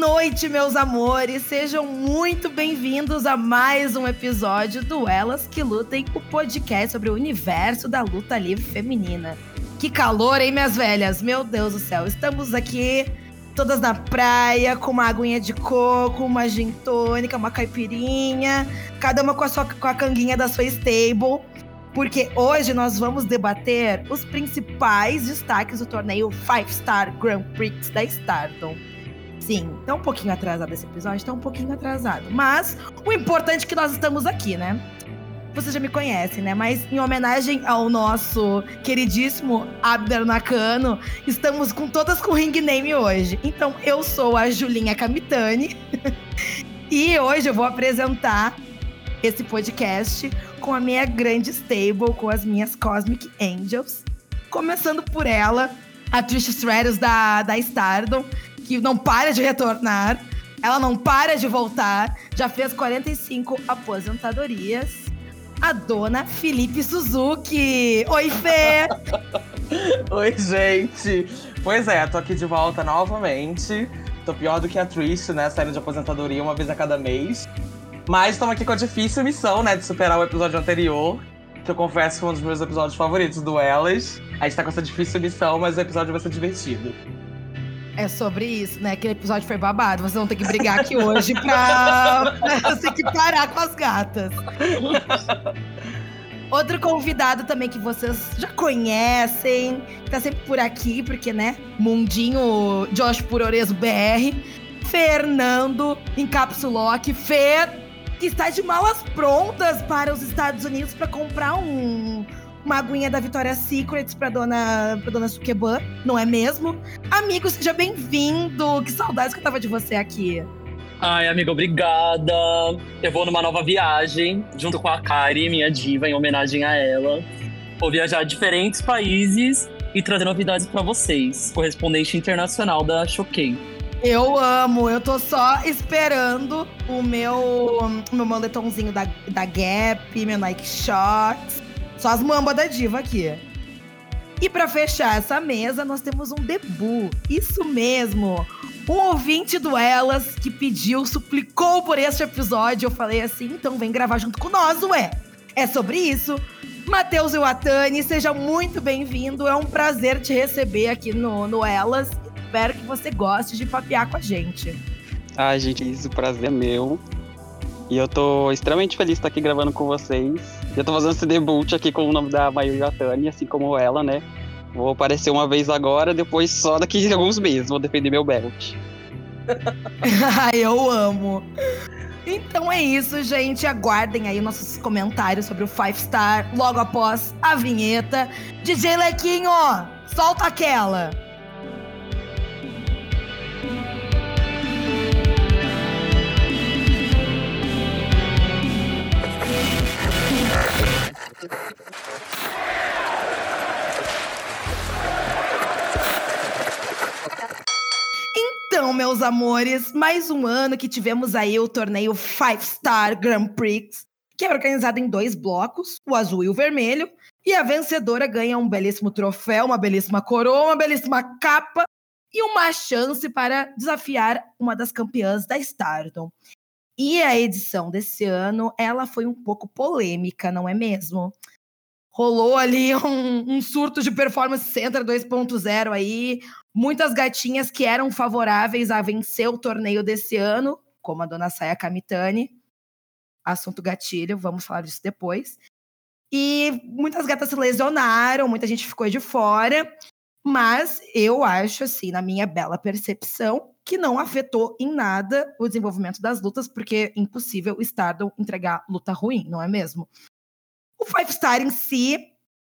noite, meus amores. Sejam muito bem-vindos a mais um episódio do Elas que Lutem, o podcast sobre o universo da luta livre feminina. Que calor, hein, minhas velhas? Meu Deus do céu. Estamos aqui todas na praia, com uma aguinha de coco, uma gin tônica, uma caipirinha, cada uma com a, sua, com a canguinha da sua stable. Porque hoje nós vamos debater os principais destaques do torneio Five Star Grand Prix da Stardom. Sim, tá um pouquinho atrasado esse episódio, tá um pouquinho atrasado. Mas o importante é que nós estamos aqui, né? Você já me conhece, né? Mas em homenagem ao nosso queridíssimo Abner Nakano, estamos com todas com ring name hoje. Então eu sou a Julinha Kamitani e hoje eu vou apresentar esse podcast com a minha grande stable, com as minhas Cosmic Angels. Começando por ela, a Trish Stratus da, da Stardom, que não para de retornar. Ela não para de voltar. Já fez 45 aposentadorias. A dona Felipe Suzuki. Oi, Fê! Oi, gente! Pois é, tô aqui de volta novamente. Tô pior do que a Trish, né? Saindo de aposentadoria uma vez a cada mês. Mas estamos aqui com a difícil missão, né? De superar o episódio anterior. Que eu confesso que foi um dos meus episódios favoritos do Elas. A gente tá com essa difícil missão, mas o episódio vai ser divertido. É sobre isso, né? Aquele episódio foi babado. Vocês vão ter que brigar aqui hoje pra, pra se equiparar com as gatas. Outro convidado também que vocês já conhecem, que tá sempre por aqui, porque, né? Mundinho Josh Puroreso BR. Fernando Encapsulock. Fer, que está de malas prontas para os Estados Unidos para comprar um, uma aguinha da Vitória Secrets para dona, pra dona Sukeban, não é mesmo? Amigo, seja bem-vindo! Que saudades que eu tava de você aqui. Ai, amiga, obrigada. Eu vou numa nova viagem, junto com a Kari, minha diva, em homenagem a ela. Vou viajar a diferentes países e trazer novidades para vocês. Correspondente internacional da Choquei. Eu amo, eu tô só esperando o meu, meu moletomzinho da, da Gap, meu Nike Shorts. Só as mambas da diva aqui. E para fechar essa mesa, nós temos um debut. Isso mesmo um ouvinte do Elas que pediu, suplicou por este episódio. Eu falei assim, então vem gravar junto com nós, ué. É sobre isso. Matheus Iwatani, seja muito bem-vindo. É um prazer te receber aqui no, no Elas. Espero que você goste de papear com a gente. Ai, gente, isso, o prazer é meu. E eu tô extremamente feliz de estar aqui gravando com vocês. Eu tô fazendo esse debut aqui com o nome da Mayu Iwatani, assim como ela, né? Vou aparecer uma vez agora, depois só daqui a alguns meses vou defender meu belt. eu amo. Então é isso, gente. Aguardem aí nossos comentários sobre o Five Star logo após a vinheta. DJ Lequinho, solta aquela. Então, meus amores, mais um ano que tivemos aí o torneio Five Star Grand Prix, que é organizado em dois blocos, o azul e o vermelho, e a vencedora ganha um belíssimo troféu, uma belíssima coroa, uma belíssima capa e uma chance para desafiar uma das campeãs da Stardom. E a edição desse ano, ela foi um pouco polêmica, não é mesmo? rolou ali um, um, surto de performance center 2.0 aí. Muitas gatinhas que eram favoráveis a vencer o torneio desse ano, como a dona Saya Kamitani. Assunto gatilho, vamos falar disso depois. E muitas gatas se lesionaram, muita gente ficou de fora. Mas eu acho, assim, na minha bela percepção, que não afetou em nada o desenvolvimento das lutas, porque é impossível o Stardom entregar luta ruim, não é mesmo? O Five Star em si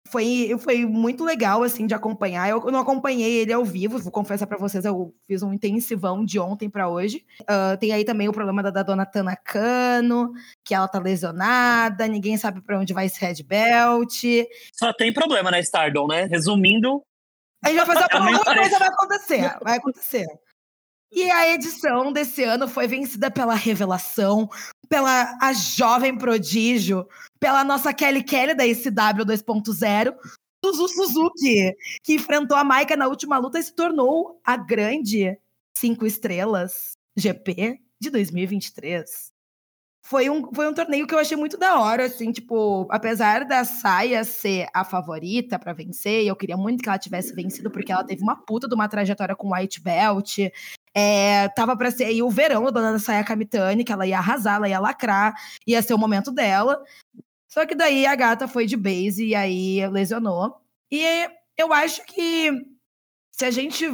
foi, foi muito legal, assim, de acompanhar. Eu não acompanhei ele ao vivo, vou confessar para vocês, eu fiz um intensivão de ontem para hoje. Uh, tem aí também o problema da, da dona Tana Cano, que ela tá lesionada, ninguém sabe para onde vai esse Red Belt. Só tem problema na né, Stardom, né? Resumindo. A gente vai fazer alguma coisa vai acontecer, vai acontecer. E a edição desse ano foi vencida pela revelação, pela a jovem prodígio, pela nossa Kelly Kelly da SW 2.0, Suzu Suzuki, que enfrentou a Maika na última luta e se tornou a grande cinco estrelas. GP de 2023. Foi um, foi um torneio que eu achei muito da hora, assim, tipo, apesar da Saia ser a favorita para vencer, eu queria muito que ela tivesse vencido, porque ela teve uma puta de uma trajetória com White Belt. É, tava para ser aí o verão da dona Saia Kamitani, que ela ia arrasar, ela ia lacrar, ia ser o momento dela. Só que daí a gata foi de base e aí lesionou. E eu acho que se a gente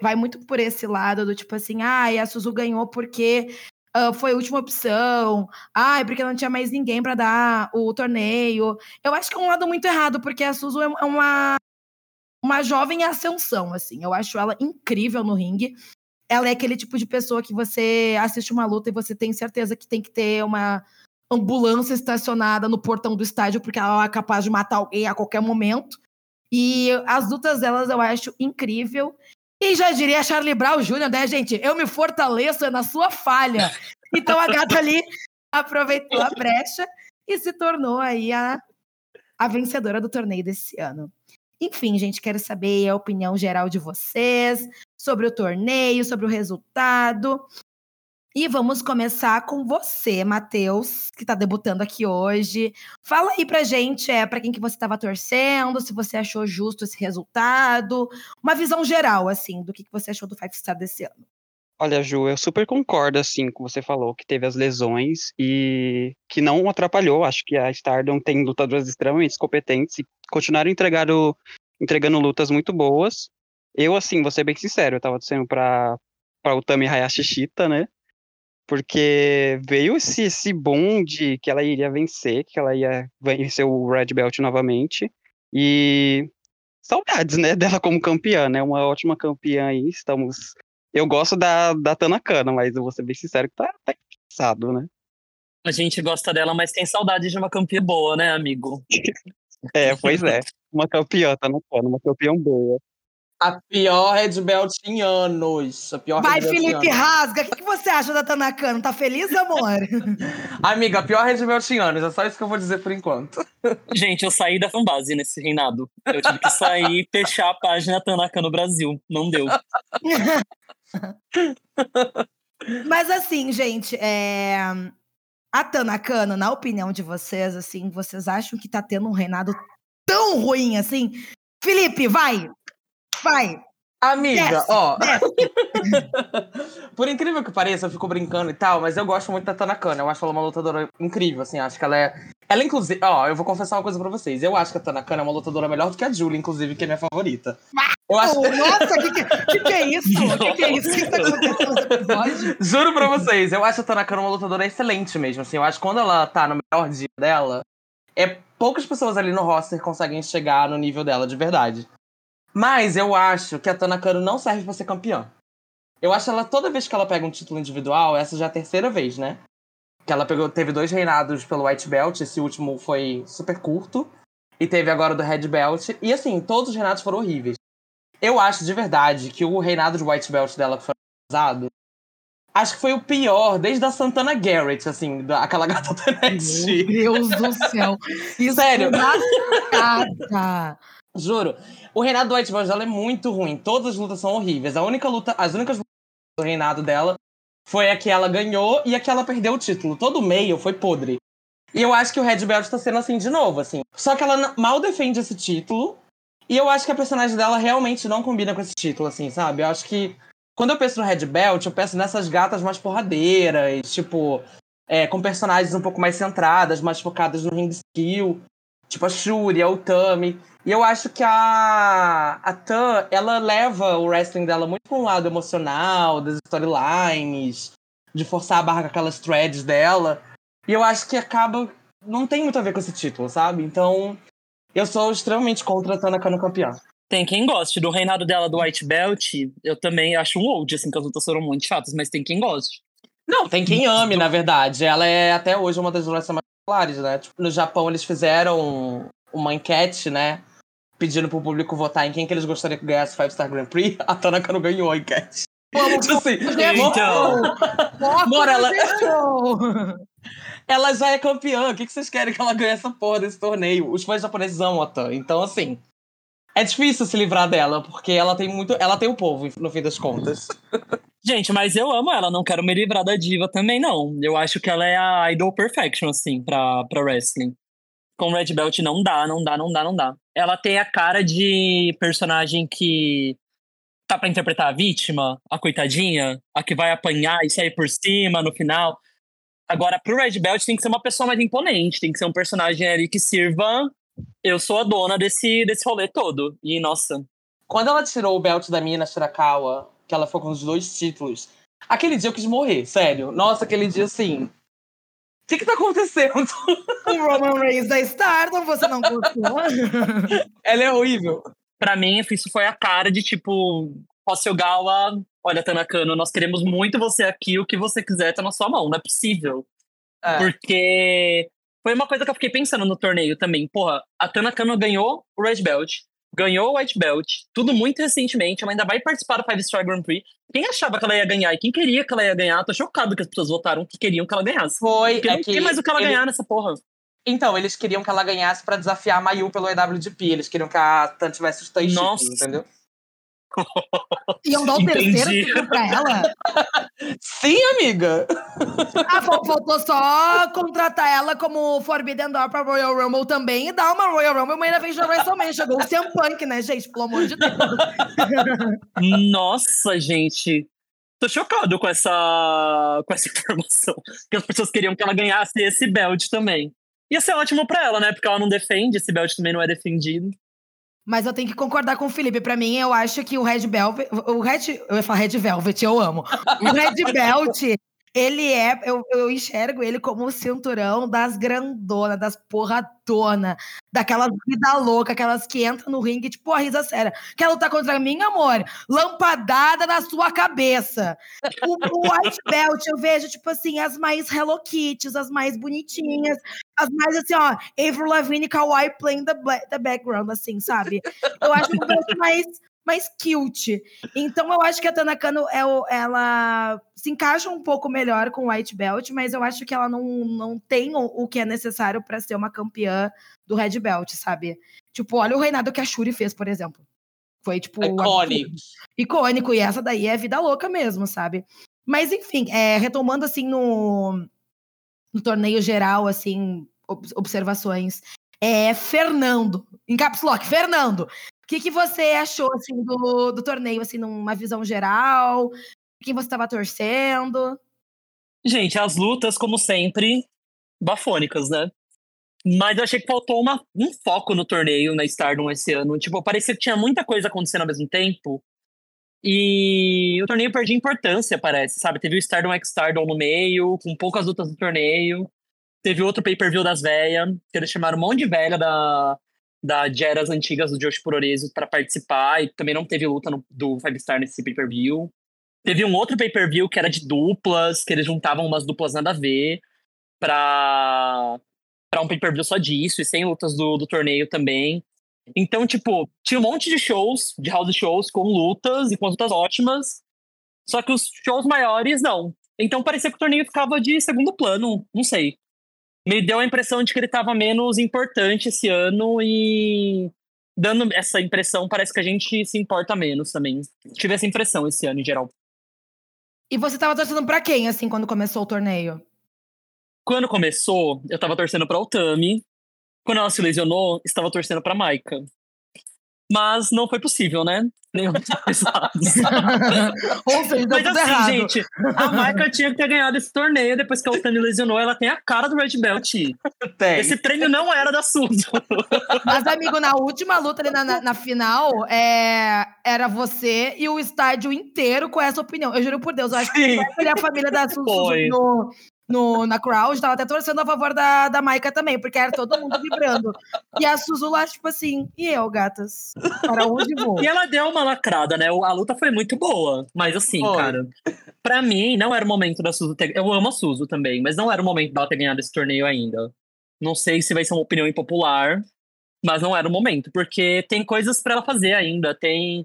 vai muito por esse lado do tipo assim, ah, a Suzu ganhou porque uh, foi a última opção, ah, é porque não tinha mais ninguém para dar o torneio. Eu acho que é um lado muito errado, porque a Suzu é uma, uma jovem ascensão, assim. Eu acho ela incrível no ringue. Ela é aquele tipo de pessoa que você assiste uma luta e você tem certeza que tem que ter uma ambulância estacionada no portão do estádio, porque ela é capaz de matar alguém a qualquer momento. E as lutas delas eu acho incrível. E já diria Charlie Brown Jr., né, gente? Eu me fortaleço na sua falha. Então a gata ali aproveitou a brecha e se tornou aí a, a vencedora do torneio desse ano. Enfim, gente, quero saber a opinião geral de vocês sobre o torneio, sobre o resultado. E vamos começar com você, Matheus, que está debutando aqui hoje. Fala aí pra gente, é, para quem que você estava torcendo, se você achou justo esse resultado, uma visão geral, assim, do que, que você achou do Five Star desse ano. Olha, Ju, eu super concordo, assim, com você falou, que teve as lesões e que não atrapalhou. Acho que a Stardom tem lutadoras extremamente competentes e continuaram entregando, entregando lutas muito boas. Eu, assim, vou ser bem sincero, eu tava torcendo pra, pra Utami Hayashi Shita, né? porque veio esse, esse boom de que ela iria vencer, que ela ia vencer o Red Belt novamente, e saudades, né, dela como campeã, né, uma ótima campeã aí, estamos... Eu gosto da, da Tanakana, mas eu vou ser bem sincero que tá, tá cansado, né. A gente gosta dela, mas tem saudade de uma campeã boa, né, amigo? é, pois é. Uma campeã, no uma campeã boa. A pior Red Belt em anos. A pior Vai, Felipe Rasga. O que, que, você acha da Tanakano? Tá feliz, amor? Amiga, a pior Red Belt em anos. É só isso que eu vou dizer por enquanto. Gente, eu saí da fanbase nesse reinado. Eu tive que sair e fechar a página Tanakano Brasil. Não deu. Mas assim, gente, é... a Tanakano, na opinião de vocês, assim, vocês acham que tá tendo um reinado tão ruim assim? Felipe, vai! Vai. Amiga, desce, ó. Desce. Por incrível que pareça, eu fico brincando e tal, mas eu gosto muito da Tanakana. Eu acho ela uma lutadora incrível, assim. Acho que ela é. Ela, inclusive. Ó, eu vou confessar uma coisa pra vocês. Eu acho que a Tanakana é uma lutadora melhor do que a Julie, inclusive, que é minha favorita. Eu acho... Nossa, o que, que, que, é isso? O que, que, é isso? O que, que tá acontecendo Juro pra vocês, eu acho a Tanakana uma lutadora excelente mesmo. Assim, eu acho que quando ela tá no melhor dia dela, é poucas pessoas ali no roster conseguem chegar no nível dela de verdade. Mas eu acho que a Tanakano não serve para ser campeã. Eu acho ela, toda vez que ela pega um título individual, essa já é a terceira vez, né? Que ela pegou, teve dois reinados pelo White Belt, esse último foi super curto. E teve agora do Red Belt. E assim, todos os reinados foram horríveis. Eu acho de verdade que o reinado de White Belt dela que foi usado, acho que foi o pior desde a Santana Garrett, assim, da, aquela gata do NXT. Meu Deus do céu. Isso Sério? Gata. Juro. O reinado do White Belt é muito ruim. Todas as lutas são horríveis. A única luta, as únicas lutas do reinado dela foi a que ela ganhou e a que ela perdeu o título. Todo meio foi podre. E eu acho que o Red Belt tá sendo assim de novo, assim. Só que ela mal defende esse título. E eu acho que a personagem dela realmente não combina com esse título, assim, sabe? Eu acho que quando eu penso no Red Belt, eu penso nessas gatas mais porradeiras, tipo, é, com personagens um pouco mais centradas, mais focadas no ring skill. Tipo a Shuri, a Utami. E eu acho que a, a Tan, ela leva o wrestling dela muito para um lado emocional, das storylines, de forçar a barra com aquelas threads dela. E eu acho que acaba. Não tem muito a ver com esse título, sabe? Então, eu sou extremamente contra a Tanaka no campeão. Tem quem goste do reinado dela do White Belt. Eu também acho um old, assim, que as lutas foram muito chatas, mas tem quem goste. Não, tem quem ame, na verdade. Ela é até hoje uma das wrestlers mais populares, né? Tipo, no Japão eles fizeram uma enquete, né? pedindo pro público votar em quem que eles gostariam que ganhasse Five Star Grand Prix, a Tanaka não ganhou a enquete. Vamos, tipo assim, então. Mora, ela... ela já é campeã. O que, que vocês querem que ela ganhe essa porra desse torneio? Os fãs japoneses amam a Tan. Então, assim, é difícil se livrar dela, porque ela tem muito. Ela tem o povo, no fim das contas. Gente, mas eu amo ela, não quero me livrar da diva também, não. Eu acho que ela é a idol perfection, assim, pra, pra wrestling. Com Red Belt não dá, não dá, não dá, não dá. Ela tem a cara de personagem que tá pra interpretar a vítima, a coitadinha, a que vai apanhar e sair por cima no final. Agora, pro Red Belt tem que ser uma pessoa mais imponente, tem que ser um personagem ali que sirva. Eu sou a dona desse, desse rolê todo. E, nossa. Quando ela tirou o belt da Mina Shirakawa, que ela foi com os dois títulos, aquele dia eu quis morrer, sério. Nossa, aquele dia assim. O que que tá acontecendo? O Roman Reigns da Stardom, você não gostou? ela é horrível. Pra mim, isso foi a cara de tipo, Hossel-Gawa, olha, Tanakano, nós queremos muito você aqui, o que você quiser tá na sua mão, não é possível. É. Porque foi uma coisa que eu fiquei pensando no torneio também. Porra, a Tanakano ganhou o Red Belt, ganhou o White Belt, tudo muito recentemente, ela ainda vai participar do Five Star Grand Prix. Quem achava que ela ia ganhar e quem queria que ela ia ganhar, tô chocado que as pessoas votaram que queriam que ela ganhasse. Foi. Porque é não que tem mais o que ela ele- ganhar nessa porra. Então, eles queriam que ela ganhasse pra desafiar a Mayu pelo EWGP. Eles queriam que a Tan tivesse os Nossa. entendeu? Iam dar o Entendi. terceiro pra ela? Sim, amiga! Ah, fal- faltou só contratar ela como Forbidden Door pra Royal Rumble também e dar uma Royal Rumble uma vez da WrestleMania. Chegou o CM Punk, né, gente? Pelo amor de Deus. Nossa, gente. Tô chocado com essa, com essa informação. Que as pessoas queriam que ela ganhasse esse belt também. Ia ser ótimo pra ela, né? Porque ela não defende, esse belt também não é defendido. Mas eu tenho que concordar com o Felipe. Pra mim, eu acho que o Red Velvet. O Red. Eu ia falar Red Velvet, eu amo. O Red Belt, ele é. Eu, eu enxergo ele como o cinturão das grandonas, das porradona, daquelas vida louca, aquelas que entram no ringue, tipo, a risa séria. Quer lutar contra mim, amor? Lampadada na sua cabeça. O, o White Belt, eu vejo, tipo assim, as mais Hello Kitties, as mais bonitinhas, as mais assim, ó, Avril Lavigne Kawaii playing the, the background, assim, sabe? Eu acho um belt mais, mais cute. Então eu acho que a Tanakano, é ela se encaixa um pouco melhor com o White Belt, mas eu acho que ela não, não tem o, que é necessário pra ser uma campeã do Red Belt, sabe? Tipo, olha o reinado que a Shuri fez, por exemplo. Foi, tipo, Iconic. absurdo. icônico. E essa daí é vida louca mesmo, sabe? Mas, enfim, é, retomando, assim, no, no torneio geral, assim, ob- observações. É, Fernando, em caps lock, Fernando, que, que você achou, assim, do, do torneio, assim, numa visão geral? Quem você estava torcendo? Gente, as lutas, como sempre, bafônicas, né? Mas eu achei que faltou uma, um foco no torneio, na Stardom esse ano. Tipo, parecia que tinha muita coisa acontecendo ao mesmo tempo. E o torneio perdia importância, parece, sabe? Teve o Stardom X Stardom no meio, com poucas lutas no torneio. Teve outro pay-per-view das velhas, que eles chamaram um monte de velha da, da de eras antigas do Josh Puroreso pra participar. E também não teve luta no- do Five Star nesse pay-per-view. Teve um outro pay-per-view que era de duplas, que eles juntavam umas duplas nada a ver pra, pra um pay-per-view só disso, e sem lutas do, do torneio também. Então, tipo, tinha um monte de shows, de house shows, com lutas e com lutas ótimas. Só que os shows maiores, não. Então parecia que o torneio ficava de segundo plano, não sei. Me deu a impressão de que ele estava menos importante esse ano e dando essa impressão, parece que a gente se importa menos também. Tive essa impressão esse ano em geral. E você estava torcendo pra quem, assim, quando começou o torneio? Quando começou, eu tava torcendo pra Otami. Quando ela se lesionou, estava torcendo pra Maika. Mas não foi possível, né? Nenhum dos dois lados. Ou seja, Mas assim, errado. gente, a Maika tinha que ter ganhado esse torneio depois que a Otami lesionou. Ela tem a cara do Red Belt. Tem. Esse prêmio não era da Suzy. Mas, amigo, na última luta ali na, na, na final, é, era você e o estádio inteiro com essa opinião. Eu juro por Deus, eu acho que Sim. ele e a família da Suzu Foi. no, no, na crowd tava até torcendo a favor da, da Maika também, porque era todo mundo vibrando. E a Suzu lá, tipo assim, e eu, gatas? Para onde vou? E ela deu uma lacrada, né? A luta foi muito boa. Mas assim, Foi. cara, pra mim não era o momento da Suzu ter. Eu amo a Suzu também, mas não era o momento dela ter ganhado esse torneio ainda. Não sei se vai ser uma opinião impopular, mas não era o momento, porque tem coisas pra ela fazer ainda. Tem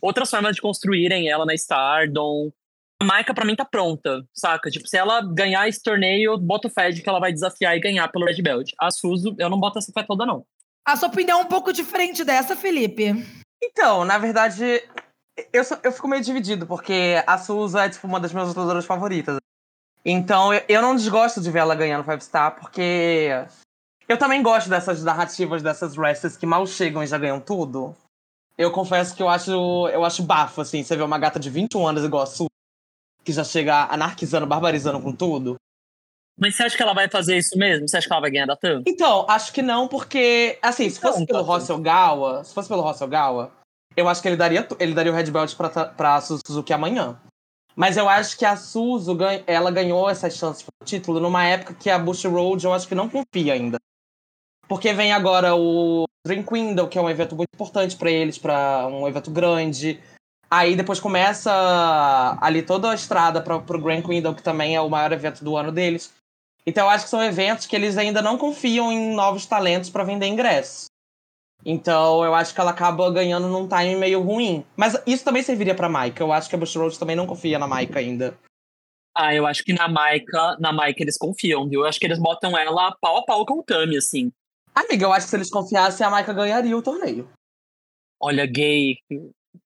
outras formas de construírem ela na Stardom. A Maika, pra mim, tá pronta, saca? Tipo, se ela ganhar esse torneio, eu boto fé de que ela vai desafiar e ganhar pelo Red Belt. A Suzu, eu não boto essa fé toda, não. A sua opinião é um pouco diferente dessa, Felipe. Então, na verdade, eu, sou- eu fico meio dividido, porque a Suza é, tipo, uma das minhas lutadoras favoritas. Então, eu, eu não desgosto de ver ela ganhando Five Star, porque eu também gosto dessas narrativas dessas wrestlers que mal chegam e já ganham tudo. Eu confesso que eu acho, eu acho bafo, assim, você vê uma gata de 21 anos igual a Suza, que já chega anarquizando, barbarizando com tudo. Mas você acha que ela vai fazer isso mesmo? Você acha que ela vai ganhar da Tam? Então, acho que não, porque, assim, se fosse Então, pelo tá Russell Gawa, se fosse pelo Russell Gawa, eu acho que ele daria, ele daria o Red Belt pra, pra Suzuki amanhã. Mas eu acho que a Suzu, ela ganhou essas chances pro título numa época que a Bush Road eu acho que não confia ainda. Porque vem agora o Dream Window, que é um evento muito importante pra eles, pra um evento grande. Aí depois começa ali toda a estrada pra, pro Grand Window, que também é o maior evento do ano deles. Então eu acho que são eventos que eles ainda não confiam em novos talentos pra vender ingressos. Então eu acho que ela acaba ganhando num time meio ruim. Mas isso também serviria pra Maika. Eu acho que a Bush Road também não confia na Maika ainda. Ah, eu acho que na Maika, na Maika eles confiam, viu? Eu acho que eles botam ela pau a pau com o Tami, assim. Amiga, eu acho que se eles confiassem, a Maika ganharia o torneio. Olha, gay.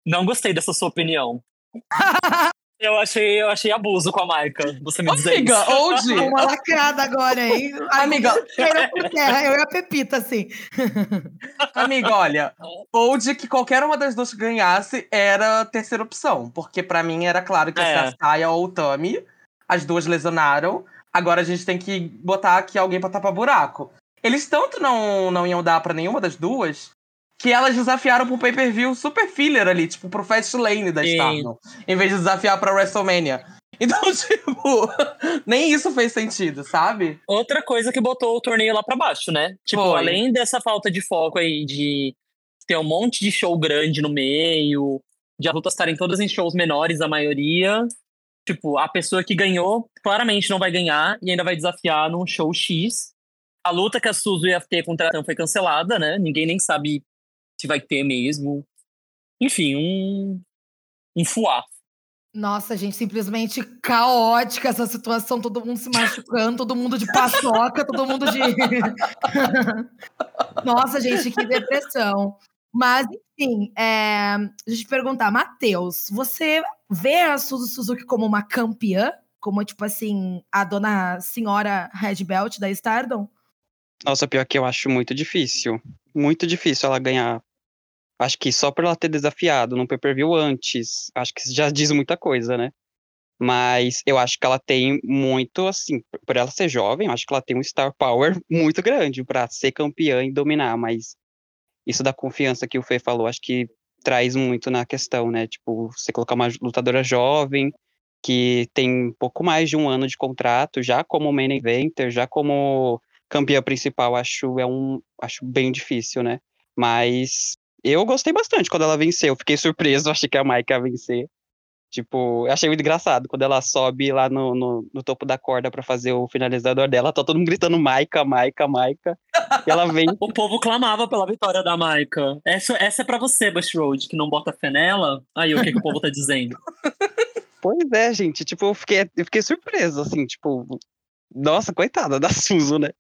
Não gostei dessa sua opinião. Eu achei, eu achei abuso com a Maika. Você me dizer Amiga, isso. Old, Uma lacrada agora, hein? Amiga. Terra, eu e a Pepita, assim. amiga, olha. Old que qualquer uma das duas que ganhasse era a terceira opção. Porque pra mim era claro que ia ser É. a Saya ou o Tami. As duas lesionaram. Agora a gente tem que botar aqui alguém pra tapar buraco. Eles tanto não, não iam dar pra nenhuma das duas que elas desafiaram pro pay-per-view super filler ali, tipo, pro Fast Lane da. Stardom. Em vez de desafiar pra WrestleMania. Então, tipo, nem isso fez sentido, sabe? Outra coisa que botou o torneio lá pra baixo, né? Tipo, Foi. além dessa falta de foco aí de ter um monte de show grande no meio, de as lutas estarem todas em shows menores, a maioria. Tipo, a pessoa que ganhou claramente não vai ganhar e ainda vai desafiar num show X. A luta que a Suzu ia ter contra a Tam foi cancelada, né? Ninguém nem sabe se vai ter mesmo. Enfim, um. Um fuá. Nossa, gente, simplesmente caótica essa situação. Todo mundo se machucando, todo mundo de paçoca, todo mundo de. Nossa, gente, que depressão. Mas, enfim, é... deixa eu te perguntar, Matheus, você vê a Suzu Suzuki como uma campeã? Como, tipo assim, a dona senhora Red Belt da Stardom? Nossa, pior que eu acho muito difícil. Muito difícil ela ganhar. Acho que só por ela ter desafiado no pay-per-view antes, acho que já diz muita coisa, né? Mas eu acho que ela tem muito, assim, por ela ser jovem, acho que ela tem um star power muito grande pra ser campeã e dominar, mas isso da confiança que o Fê falou, acho que traz muito na questão, né? Tipo, você colocar uma lutadora jovem, que tem pouco mais de um ano de contrato, já como main eventer, já como campeã principal, acho é um acho bem difícil, né? Mas eu gostei bastante quando ela venceu, fiquei surpreso, achei que a Maika ia vencer. Tipo, eu achei muito engraçado quando ela sobe lá no, no, no topo da corda pra fazer o finalizador dela, tá todo mundo gritando Maika, Maika, Maika. E ela vem O povo clamava pela vitória da Maika. Essa, essa é pra você, Bush Road, que não bota fé nela. Aí, o que, que o povo tá dizendo? Pois é, gente, tipo, eu fiquei, eu fiquei surpreso, assim, tipo, nossa, coitada da Suzu, né?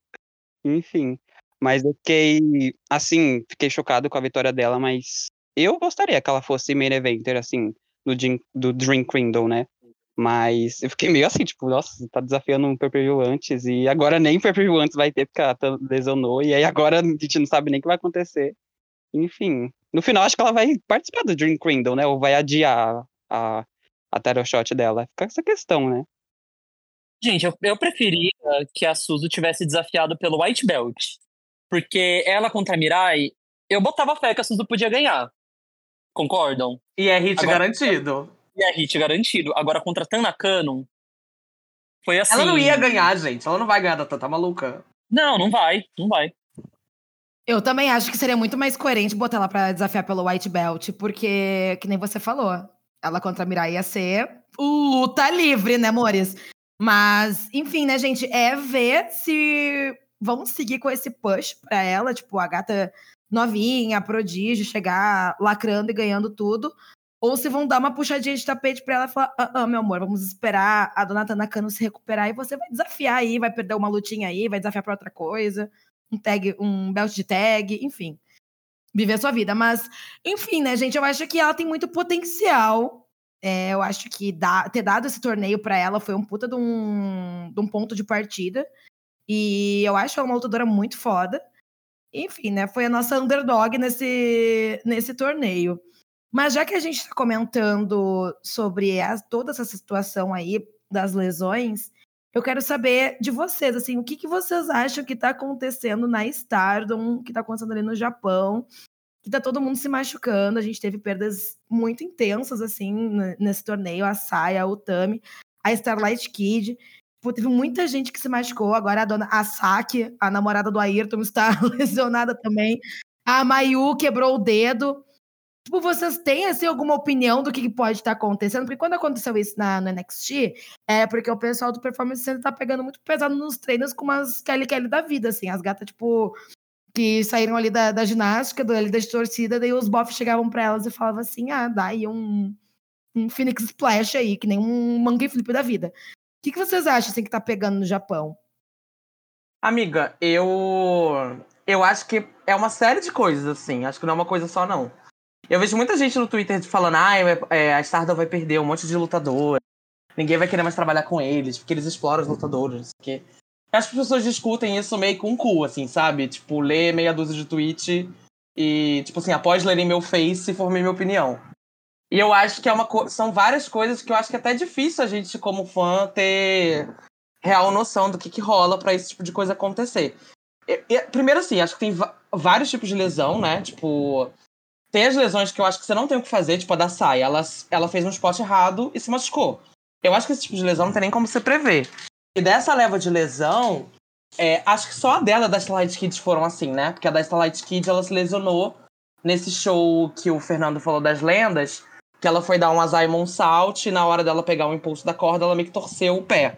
Enfim, mas eu fiquei, assim, fiquei chocado com a vitória dela, mas eu gostaria que ela fosse main eventer, assim, do, Jim- do Dream Kingdom, né? Mas eu fiquei meio assim, tipo, nossa, tá desafiando um pay-per-view antes, e agora nem pay-per-view antes vai ter, porque ela tá- lesionou, e aí agora a gente não sabe nem o que vai acontecer. Enfim, no final acho que ela vai participar do Dream Kingdom, né? Ou vai adiar a, a title shot dela. Fica essa questão, né? Gente, eu, eu preferia que a Suzu tivesse desafiado pelo White Belt. Porque ela contra a Mirai, eu botava fé que a Suzu podia ganhar. Concordam? E é hit Agora- garantido. E é hit garantido. Agora contra a Tanakanon, foi assim. Ela não ia ganhar, gente. Ela não vai ganhar da Tata maluca. Não, não vai, não vai. Eu também acho que seria muito mais coerente botar ela pra desafiar pelo White Belt, porque, que nem você falou, ela contra a Mirai ia ser luta livre, né, amores? Mas, enfim, né, gente, é ver se vão seguir com esse push pra ela, tipo, a gata novinha, prodígio, chegar lacrando e ganhando tudo, ou se vão dar uma puxadinha de tapete pra ela e falar, ah, ah, meu amor, vamos esperar a dona Tanakano se recuperar e você vai desafiar aí, vai perder uma lutinha aí, vai desafiar pra outra coisa um tag, um belt de tag, enfim. viver a sua vida. Mas, enfim, né, gente? Eu acho que ela tem muito potencial. É, eu acho que dá, ter dado esse torneio para ela foi um puta de um, de um ponto de partida. E eu acho ela uma lutadora muito foda. Enfim, né? Foi a nossa underdog nesse, nesse torneio. Mas já que a gente está comentando sobre a, toda essa situação aí das lesões, eu quero saber de vocês, assim, o que, que vocês acham que está acontecendo na Stardom, que está acontecendo ali no Japão, que tá todo mundo se machucando, a gente teve perdas muito intensas, assim, nesse torneio, a Saya, a Utami, a Starlight Kid, teve muita gente que se machucou, agora a dona a Saki, a namorada do Ayrton, está lesionada também, a Mayu quebrou o dedo, Tipo, vocês têm, assim, alguma opinião do que, pode estar acontecendo? Porque quando aconteceu isso na, no NXT, é porque o pessoal do Performance Center tá pegando muito pesado nos treinos com umas Kelly Kelly da vida, assim. As gatas, tipo, que saíram ali da, da ginástica, do, ali da torcida, daí os bofs chegavam pra elas e falavam assim, ah, dá aí um, um Phoenix Splash aí, que nem um Monkey Flip da vida. O que, que vocês acham, assim, que tá pegando no Japão? Amiga, eu... Eu acho que é uma série de coisas, assim. Acho que não é uma coisa só, não. Eu vejo muita gente no Twitter falando, ah, é, a Stardom vai perder um monte de lutador. Ninguém vai querer mais trabalhar com eles, porque eles exploram os lutadores. Que... Acho que as pessoas discutem isso meio com um cu, assim, sabe? Tipo, ler meia dúzia de tweet e, tipo assim, após lerem meu face, formei minha opinião. E eu acho que é uma são várias coisas que eu acho que é até difícil a gente, como fã, ter real noção do que, que rola para esse tipo de coisa acontecer. E, e, primeiro, assim, acho que tem vários tipos de lesão, né? Tipo, tem as lesões que eu acho que você não tem o que fazer, tipo a da saia. Ela, ela fez um esporte errado e se machucou. Eu acho que esse tipo de lesão não tem nem como você prever. E dessa leva de lesão, é, acho que só a dela da Starlight Kids foram assim, né? Porque a da Starlight Kids ela se lesionou nesse show que o Fernando falou das lendas, que ela foi dar um Azaimon Salt e na hora dela pegar o impulso da corda, ela meio que torceu o pé.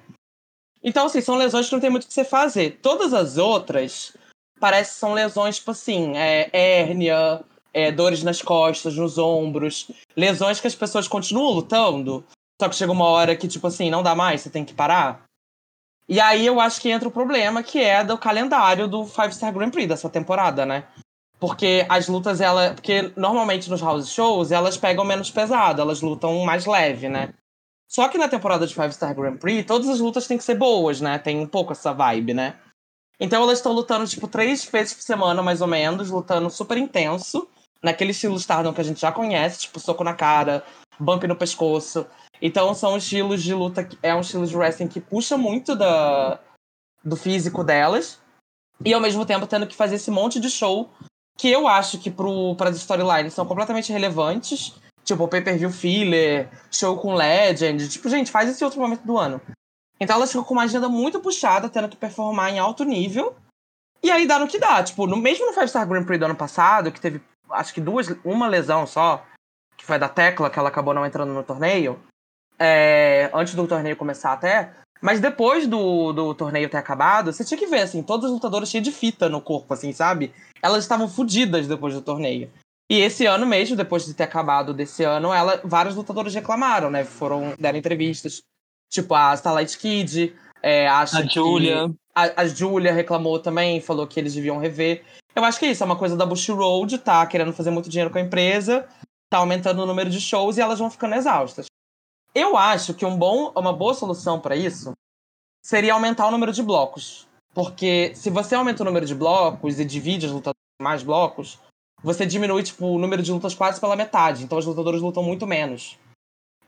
Então, assim, são lesões que não tem muito o que você fazer. Todas as outras, parece que são lesões, tipo assim, é, hérnia, é, dores nas costas, nos ombros, lesões que as pessoas continuam lutando, só que chega uma hora que, tipo assim, não dá mais, você tem que parar. E aí eu acho que entra o problema, que é do calendário do Five Star Grand Prix dessa temporada, né? Porque as lutas, ela. Porque normalmente nos house shows elas pegam menos pesado, elas lutam mais leve, né? Só que na temporada de Five Star Grand Prix, todas as lutas têm que ser boas, né? Tem um pouco essa vibe, né? Então elas estão lutando, tipo, três vezes por semana, mais ou menos, lutando super intenso naquele estilo Stardom que a gente já conhece, tipo soco na cara, bump no pescoço. Então são estilos de luta, é um estilo de wrestling que puxa muito da, do físico delas. E ao mesmo tempo tendo que fazer esse monte de show que eu acho que para as storylines são completamente relevantes. Tipo, pay-per-view filler, show com Legend. Tipo, gente, faz esse outro momento do ano. Então elas ficam com uma agenda muito puxada, tendo que performar em alto nível. E aí dá no que dá. Tipo, no, mesmo no Five Star Grand Prix do ano passado, que teve acho que duas, uma lesão só, que foi da Tecla, que ela acabou não entrando no torneio, é, antes do torneio começar até. Mas depois do, do torneio ter acabado, você tinha que ver, assim, todos os lutadores cheios de fita no corpo, assim, sabe? Elas estavam fodidas depois do torneio. E esse ano mesmo, depois de ter acabado desse ano, ela, vários lutadores reclamaram, né? Foram, deram entrevistas. Tipo, a Starlight Kid, é, a Julia. A, a Julia reclamou também, falou que eles deviam rever. Eu acho que é isso, é uma coisa da Bush Road, tá querendo fazer muito dinheiro com a empresa, tá aumentando o número de shows e elas vão ficando exaustas. Eu acho que um bom, uma boa solução para isso seria aumentar o número de blocos. Porque se você aumenta o número de blocos e divide as lutas em mais blocos, você diminui tipo, o número de lutas quase pela metade. Então os lutadores lutam muito menos.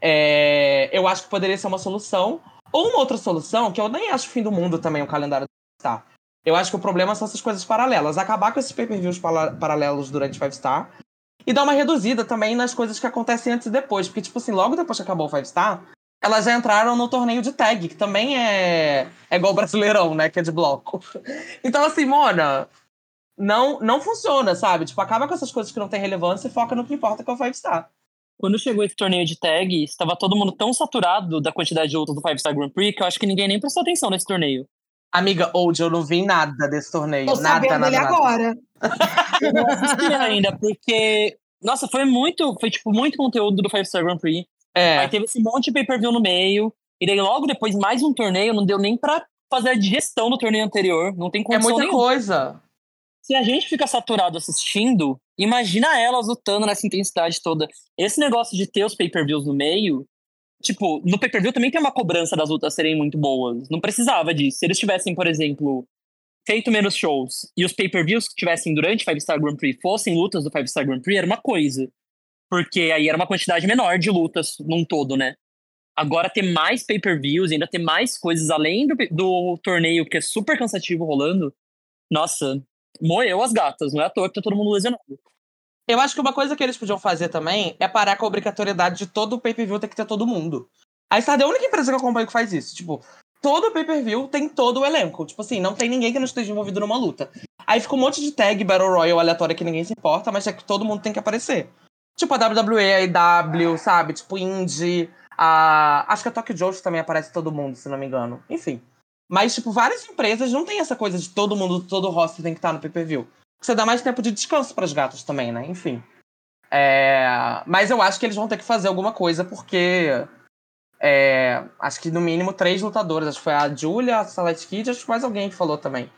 É, eu acho que poderia ser uma solução. Ou uma outra solução, que eu nem acho fim do mundo também, o calendário Star. Eu acho que o problema são essas coisas paralelas. Acabar com esses pay-per-views paralelos durante Five Star. E dar uma reduzida também nas coisas que acontecem antes e depois. Porque, tipo assim, logo depois que acabou o Five Star, elas já entraram no torneio de tag, que também é, é igual o Brasileirão, né? Que é de bloco. Então, assim, Mona, não, não funciona, sabe? Tipo, acaba com essas coisas que não têm relevância e foca no que importa, que é o Five Star. Quando chegou esse torneio de tag, estava todo mundo tão saturado da quantidade de lutas do Five Star Grand Prix que eu acho que ninguém nem prestou atenção nesse torneio. Amiga, Old, eu não vi nada desse torneio. Tô nada, sabendo nada, dele nada. agora. Eu não assisti ainda, porque. Nossa, foi muito. Foi, tipo, muito conteúdo do Five Star Grand Prix. É. Aí teve esse monte de pay-per-view no meio. E daí, logo depois, mais um torneio. Não deu nem pra fazer a digestão do torneio anterior. Não tem É condição muita nenhuma. coisa. Se a gente fica saturado assistindo, Imagina elas lutando nessa intensidade toda. Esse negócio de ter os pay-per-views no meio, tipo, no pay-per-view também tem uma cobrança das lutas serem muito boas. Não precisava disso. Se eles tivessem, por exemplo, feito menos shows e os pay-per-views que tivessem durante Five Star Grand Prix fossem lutas do Five Star Grand Prix, era uma coisa. Porque aí era uma quantidade menor de lutas num todo, né? Agora ter mais pay-per-views, ainda ter mais coisas além do, do torneio, que é super cansativo rolando, nossa, moeu as gatas, não é à toa que tá todo mundo lesionado. Eu acho que uma coisa que eles podiam fazer também é parar com a obrigatoriedade de todo o pay-per-view ter que ter todo mundo. A Star é a única empresa que eu acompanho que faz isso. Tipo, todo pay-per-view tem todo o elenco. Tipo assim, não tem ninguém que não esteja envolvido numa luta. Aí fica um monte de tag Battle Royale aleatória que ninguém se importa, mas é que todo mundo tem que aparecer. Tipo a WWE, a IW, sabe? Tipo Indie, a... Acho que a Tokyo Josh também aparece todo mundo, se não me engano. Enfim. Mas, tipo, várias empresas não tem essa coisa de todo mundo, todo roster tem que estar no pay-per-view. Você dá mais tempo de descanso para os gatos também, né? Enfim. É... Mas eu acho que eles vão ter que fazer alguma coisa, porque. É... Acho que no mínimo três lutadoras. Acho que foi a Julia, a Salete Kid, acho que mais alguém que falou também.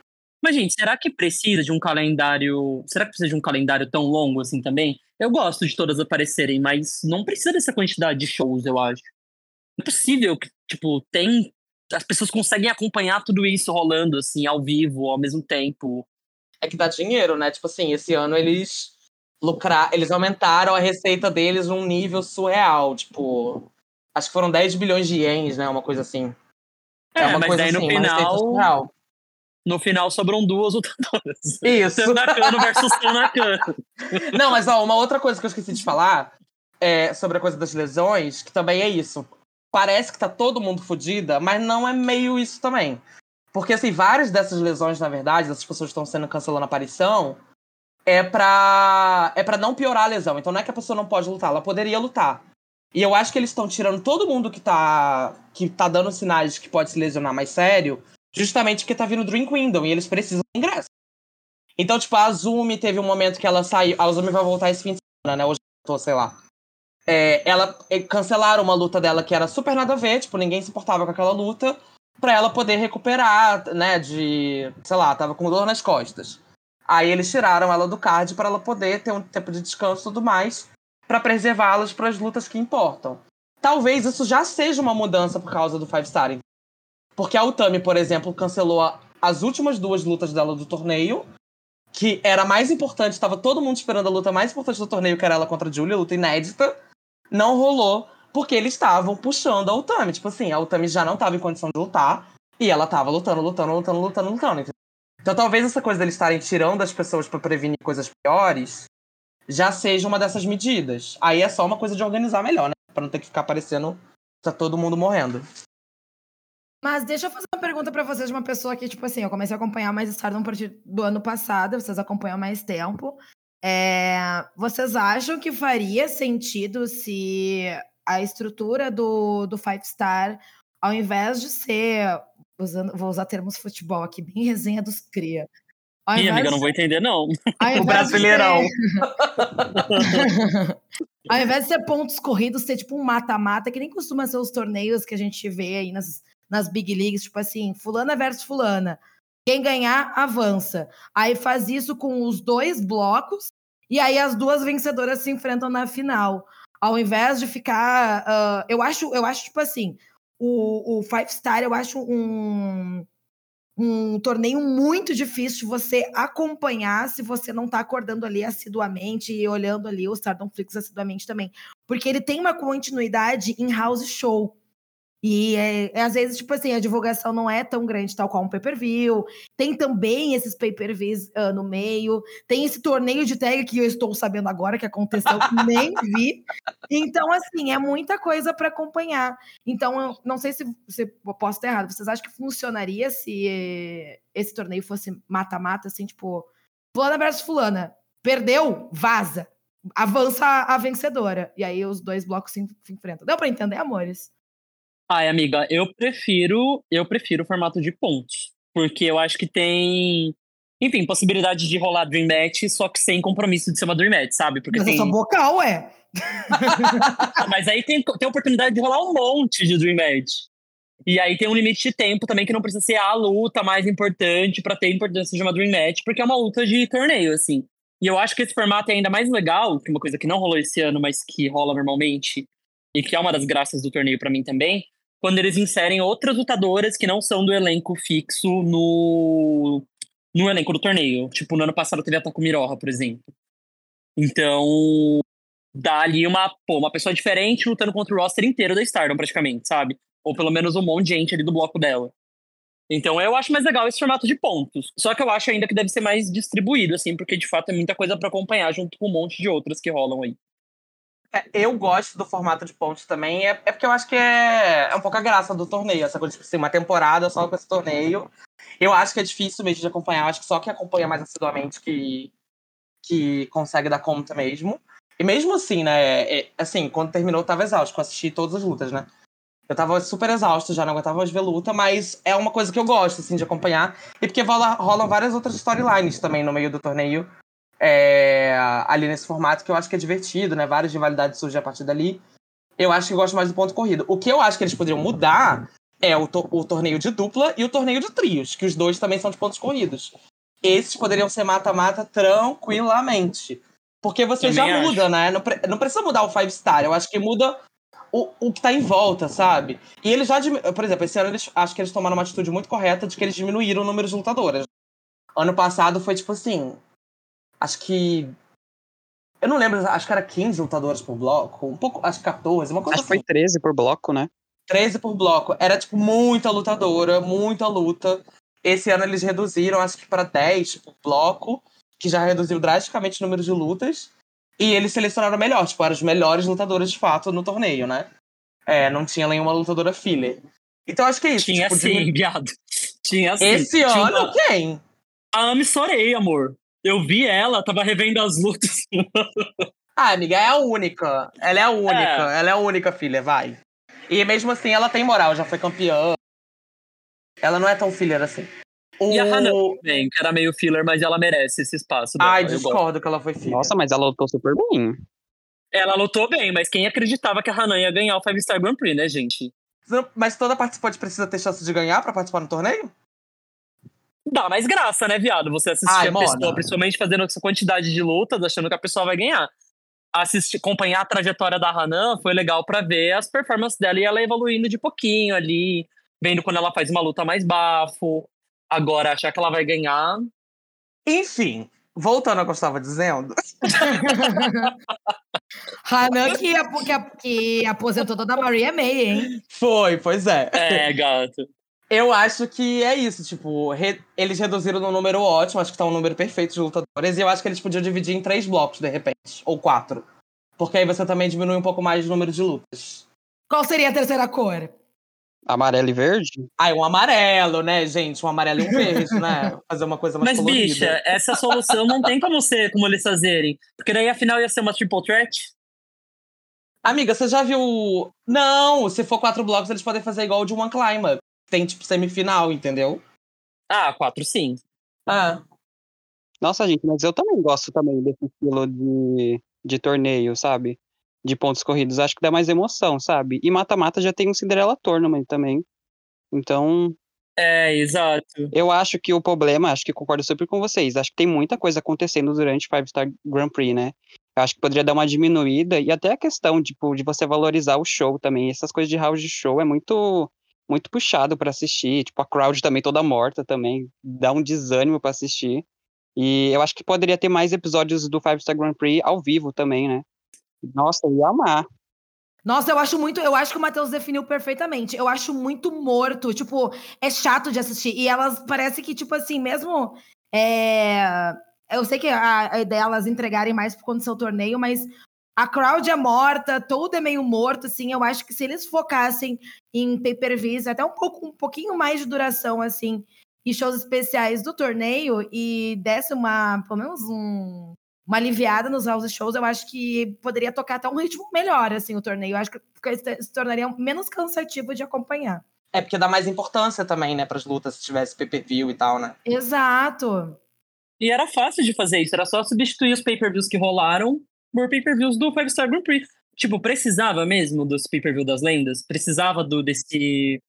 Mas, gente, será que precisa de um calendário. Será que precisa de um calendário tão longo assim também? Eu gosto de todas aparecerem, mas não precisa dessa quantidade de shows, eu acho. Não é possível que, tipo, tem as pessoas conseguem acompanhar tudo isso rolando, assim, ao vivo, ao mesmo tempo. É que dá dinheiro, né? Tipo assim, esse ano eles lucrar, eles aumentaram a receita deles num nível surreal, tipo, acho que foram 10 bilhões de ienes, né, uma coisa assim. É, é uma mas coisa daí no assim, final no final sobram duas lutadoras. Isso. Tanakano versus Tanakano. Não, mas ó, uma outra coisa que eu esqueci de falar é sobre a coisa das lesões, que também é isso parece que tá todo mundo fodida, mas não é meio isso também. Porque, assim, várias dessas lesões, na verdade, dessas pessoas que estão sendo cancelando a aparição, é pra, é pra não piorar a lesão. Então não é que a pessoa não pode lutar, ela poderia lutar. E eu acho que eles estão tirando todo mundo que tá, que tá dando sinais de que pode se lesionar mais sério, justamente porque tá vindo Dream Kingdom e eles precisam de ingresso. Então, tipo, a Azumi teve um momento que ela saiu. A Azumi vai voltar esse fim de semana, né? Hoje eu tô, sei lá é, ela é, cancelaram uma luta dela que era super nada a ver, tipo, ninguém se importava com aquela luta, para ela poder recuperar, né, de, sei lá, tava com dor nas costas. Aí eles tiraram ela do card para ela poder ter um tempo de descanso e tudo mais, para preservá-las para as lutas que importam. Talvez isso já seja uma mudança por causa do Five Star. Porque a Utami, por exemplo, cancelou as últimas duas lutas dela do torneio, que era mais importante, estava todo mundo esperando a luta mais importante do torneio, que era ela contra a Julia, luta inédita não rolou porque eles estavam puxando a Utami. Tipo assim, a Utami já não estava em condição de lutar e ela estava lutando, lutando, lutando, lutando, lutando. Então talvez essa coisa deles estarem tirando as pessoas para prevenir coisas piores já seja uma dessas medidas. Aí é só uma coisa de organizar melhor, né? Pra não ter que ficar parecendo que tá todo mundo morrendo. Mas deixa eu fazer uma pergunta para vocês de uma pessoa que, tipo assim, eu comecei a acompanhar mais Stardom a partir do ano passado, vocês acompanham mais tempo. É, vocês acham que faria sentido se a estrutura do, do Five Star, ao invés de ser. Usando, vou usar termos futebol aqui, bem resenha dos cria. Ih, amiga, eu não vou entender, não. O brasileirão. Ser... ao invés de ser pontos corridos, ser tipo um mata-mata, que nem costuma ser os torneios que a gente vê aí nas, nas big leagues, tipo assim, fulana versus fulana. Quem ganhar, avança. Aí faz isso com os dois blocos, e aí as duas vencedoras se enfrentam na final. Ao invés de ficar. Uh, eu, acho, eu acho, tipo assim, o, o Five Star, eu acho um, um torneio muito difícil de você acompanhar se você não está acordando ali assiduamente e olhando ali o Stardom Flix assiduamente também. Porque ele tem uma continuidade em house show. E é, é, às vezes, tipo assim, a divulgação não é tão grande, tal qual um pay-per-view. Tem também esses pay-per-views uh, no meio. Tem esse torneio de tag que eu estou sabendo agora que aconteceu, que nem vi. Então, assim, é muita coisa para acompanhar. Então, eu não sei se você posso estar errado. Vocês acham que funcionaria se esse torneio fosse mata-mata, assim, tipo, Fulana versus Fulana. Perdeu, vaza. Avança a, a vencedora. E aí os dois blocos se enfrentam. Deu para entender, amores? Ai, amiga, eu prefiro, eu prefiro o formato de pontos, porque eu acho que tem, enfim, possibilidade de rolar Dream Match, só que sem compromisso de ser uma Dream Match, sabe? Porque Mas tem... é só bocal, é. Mas aí tem, tem oportunidade de rolar um monte de Dream Match. E aí tem um limite de tempo também que não precisa ser a luta mais importante para ter importância de uma Dream Match, porque é uma luta de torneio, assim. E eu acho que esse formato é ainda mais legal, que uma coisa que não rolou esse ano, mas que rola normalmente, e que é uma das graças do torneio para mim também, quando eles inserem outras lutadoras que não são do elenco fixo no, no elenco do torneio. Tipo, no ano passado teve a Takumi Roja, por exemplo. Então, dá ali uma, pô, uma pessoa diferente lutando contra o roster inteiro da Stardom, praticamente, sabe? Ou pelo menos um monte de gente ali do bloco dela. Então eu acho mais legal esse formato de pontos. Só que eu acho ainda que deve ser mais distribuído, assim, porque de fato é muita coisa para acompanhar junto com um monte de outras que rolam aí. É, eu gosto do formato de pontos também, é, é, porque eu acho que é, é um pouco a graça do torneio, essa coisa de assim, uma temporada só com esse torneio. Eu acho que é difícil mesmo de acompanhar, eu acho que só quem acompanha mais assiduamente que, que consegue dar conta mesmo. E mesmo assim, né, é, é assim, quando terminou eu tava exausto, eu assisti todas as lutas, né? Eu tava super exausto, já não aguentava mais ver luta, mas é uma coisa que eu gosto, assim, de acompanhar. E porque rola, rolam várias outras storylines também no meio do torneio. É, ali nesse formato que eu acho que é divertido, né? Várias rivalidades surgem a partir dali. Eu acho que gosto mais do ponto corrido. O que eu acho que eles poderiam mudar é o, to o torneio de dupla e o torneio de trios, que os dois também são de pontos corridos. Esses poderiam ser mata-mata tranquilamente. Porque você Também já acho. muda, né? Não, pre- não precisa mudar o Five Star. Eu acho que muda o, o que tá em volta, sabe? E eles já. Por exemplo, esse ano eles, acho que eles tomaram uma atitude muito correta de que eles diminuíram o número de lutadoras. Ano passado foi tipo assim. Acho que. Eu não lembro, acho que era 15 lutadoras por bloco. Um pouco, acho que 14, uma coisa Acho que assim. foi 13 por bloco, né? 13 por bloco. Era, tipo, muita lutadora, muita luta. Esse ano eles reduziram, acho que para 10 por bloco, que já reduziu drasticamente o número de lutas. E eles selecionaram melhor, tipo, eram os melhores lutadores de fato no torneio, né? É, não tinha nenhuma lutadora filler. Então acho que é isso. Tinha tipo, sim, diminu- viado. Tinha sim. Esse Tinha ano, uma- quem? A Ami Sorei, amor. Eu vi ela, tava revendo as lutas. Ah, amiga, é a única. Ela é a única. É. Ela é a única filha, vai. E mesmo assim, ela tem moral, já foi campeã. Ela não é tão filler assim. O... E a Hana também, que era meio filler, mas ela merece esse espaço dela. Ai, discordo que ela foi filha. Nossa, mas ela lutou super bem. Ela lutou bem, mas quem acreditava que a Hanan ia ganhar o Five Star Grand Prix, né, gente? Mas toda participante precisa ter chance de ganhar pra participar no torneio? Dá mais graça, né, viado? Você assistir Ai, a Mona. pessoa, principalmente fazendo essa quantidade de lutas, achando que a pessoa vai ganhar. Assistir, acompanhar a trajetória da Hanan foi legal pra ver as performances dela e ela evoluindo de pouquinho ali, vendo quando ela faz uma luta mais bafo. Agora, achar que ela vai ganhar. Enfim, voltando ao que eu estava dizendo. Hanan que, que, que aposentou toda a Maria May, hein? Foi, pois é. É, gato. Eu acho que é isso, tipo, re- eles reduziram no número ótimo, acho que tá um número perfeito de lutadores, e eu acho que eles podiam dividir em três blocos, de repente, ou quatro. Porque aí você também diminui um pouco mais o número de lutas. Qual seria a terceira cor? Amarelo e verde? Ah, um amarelo, né, gente? Um amarelo e um verde, né? Fazer uma coisa mais Mas, colorida. bicha, essa solução não tem como ser como eles fazerem. Porque daí afinal ia ser uma triple threat. Amiga, você já viu. Não, se for quatro blocos, eles podem fazer igual o de One Climber. Tem, tipo, semifinal, entendeu? Ah, quatro sim. Ah. Nossa, gente, mas eu também gosto também desse estilo de, de torneio, sabe? De pontos corridos. Acho que dá mais emoção, sabe? E mata-mata já tem um Cinderella Tournament também. Então, É, exato. eu acho que o problema, acho que concordo super com vocês. Acho que tem muita coisa acontecendo durante o Five Star Grand Prix, né? Eu acho que poderia dar uma diminuída e até a questão, tipo, de você valorizar o show também. Essas coisas de house de show é muito muito puxado pra assistir, tipo, a crowd também toda morta também, dá um desânimo pra assistir. E eu acho que poderia ter mais episódios do Five Star Grand Prix ao vivo também, né? Nossa, eu ia amar. Nossa, eu acho muito. Eu acho que o Matheus definiu perfeitamente. Eu acho muito morto. Tipo, é chato de assistir. E elas parece que, tipo assim, mesmo. é, Eu sei que a, a ideia é elas entregarem mais por conta do seu torneio, mas a crowd é morta, tudo é meio morto, assim. Eu acho que se eles focassem em pay-per-views, até um, pouco, um pouquinho mais de duração, assim, e shows especiais do torneio, e desse uma, pelo menos um, uma aliviada nos house shows, eu acho que poderia tocar até um ritmo melhor, assim, o torneio. Eu acho que se tornaria menos cansativo de acompanhar. É porque dá mais importância também, né, pras lutas, se tivesse pay-per-view e tal, né? Exato. E era fácil de fazer isso, era só substituir os pay-per-views que rolaram por pay-per-views do Five Star Grand Prix. Tipo, precisava mesmo dos pay-per-view das lendas? Precisava do desse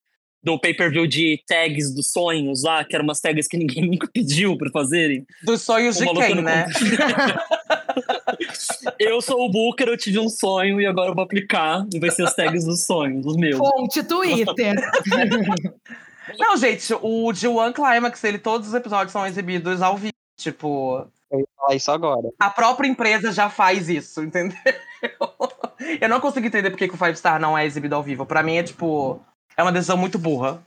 do pay-per-view de tags dos sonhos lá, que eram umas tags que ninguém nunca pediu pra fazerem. Dos sonhos de quem, né? eu sou o Booker, eu tive um sonho e agora eu vou aplicar e vai ser as tags dos sonhos, os meus. Fonte Twitter. Não, gente, o de One Climax, ele, todos os episódios são exibidos ao vivo. Tipo. Eu ia falar isso agora. A própria empresa já faz isso, entendeu? Eu não consigo entender por que, que o Five Star não é exibido ao vivo. Pra mim é tipo. É uma decisão muito burra.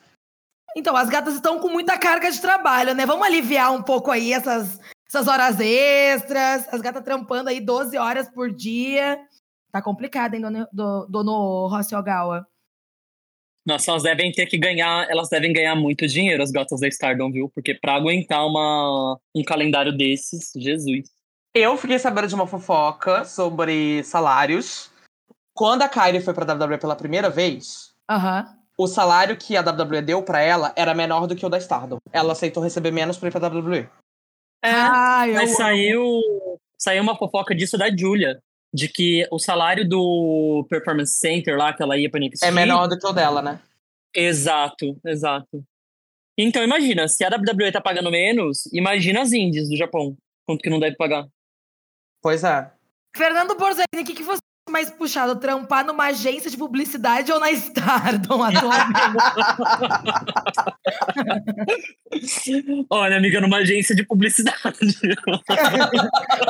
Então, as gatas estão com muita carga de trabalho, né? Vamos aliviar um pouco aí essas, essas horas extras. As gatas trampando aí 12 horas por dia. Tá complicado, hein, dono, dono Rossi Ogawa? Nossa, elas devem ter que ganhar, elas devem ganhar muito dinheiro, as gatas da Stardom, viu? Porque pra aguentar uma, um calendário desses, Jesus. Eu fiquei sabendo de uma fofoca sobre salários. Quando a Kyrie foi pra WWE pela primeira vez, uhum. o salário que a WWE deu pra ela era menor do que o da Stardom. Ela aceitou receber menos pra ir pra WWE. É, ah, mas eu... saiu, saiu uma fofoca disso da Julia de que o salário do Performance Center lá, que ela ia pra NXT... É menor do que o dela, né? Exato, exato. Então imagina, se a WWE tá pagando menos, imagina as indies do Japão, quanto que não deve pagar. Pois é. Fernando Borzani, o que, que você mais puxado, trampar numa agência de publicidade ou na Stardom atualmente? Olha, amiga, numa agência de publicidade.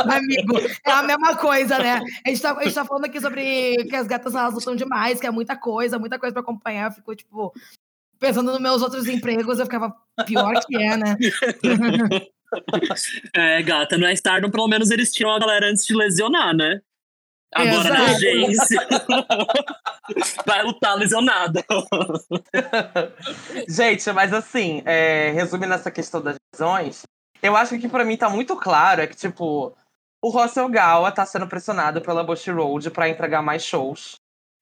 Amigo, é a mesma coisa, né? A gente, tá, a gente tá falando aqui sobre que as gatas elas lutam demais, que é muita coisa, muita coisa pra acompanhar. Eu fico, tipo, pensando nos meus outros empregos, eu ficava pior que é, né? É, gata, no Stardom, pelo menos eles tiram a galera antes de lesionar, né? Agora Exato. na agência. vai lutar lesionada. Gente, mas assim, é, resumindo essa questão das lesões, eu acho que para mim tá muito claro é que, tipo, o Russell Gawa tá sendo pressionado pela Bush Road para entregar mais shows.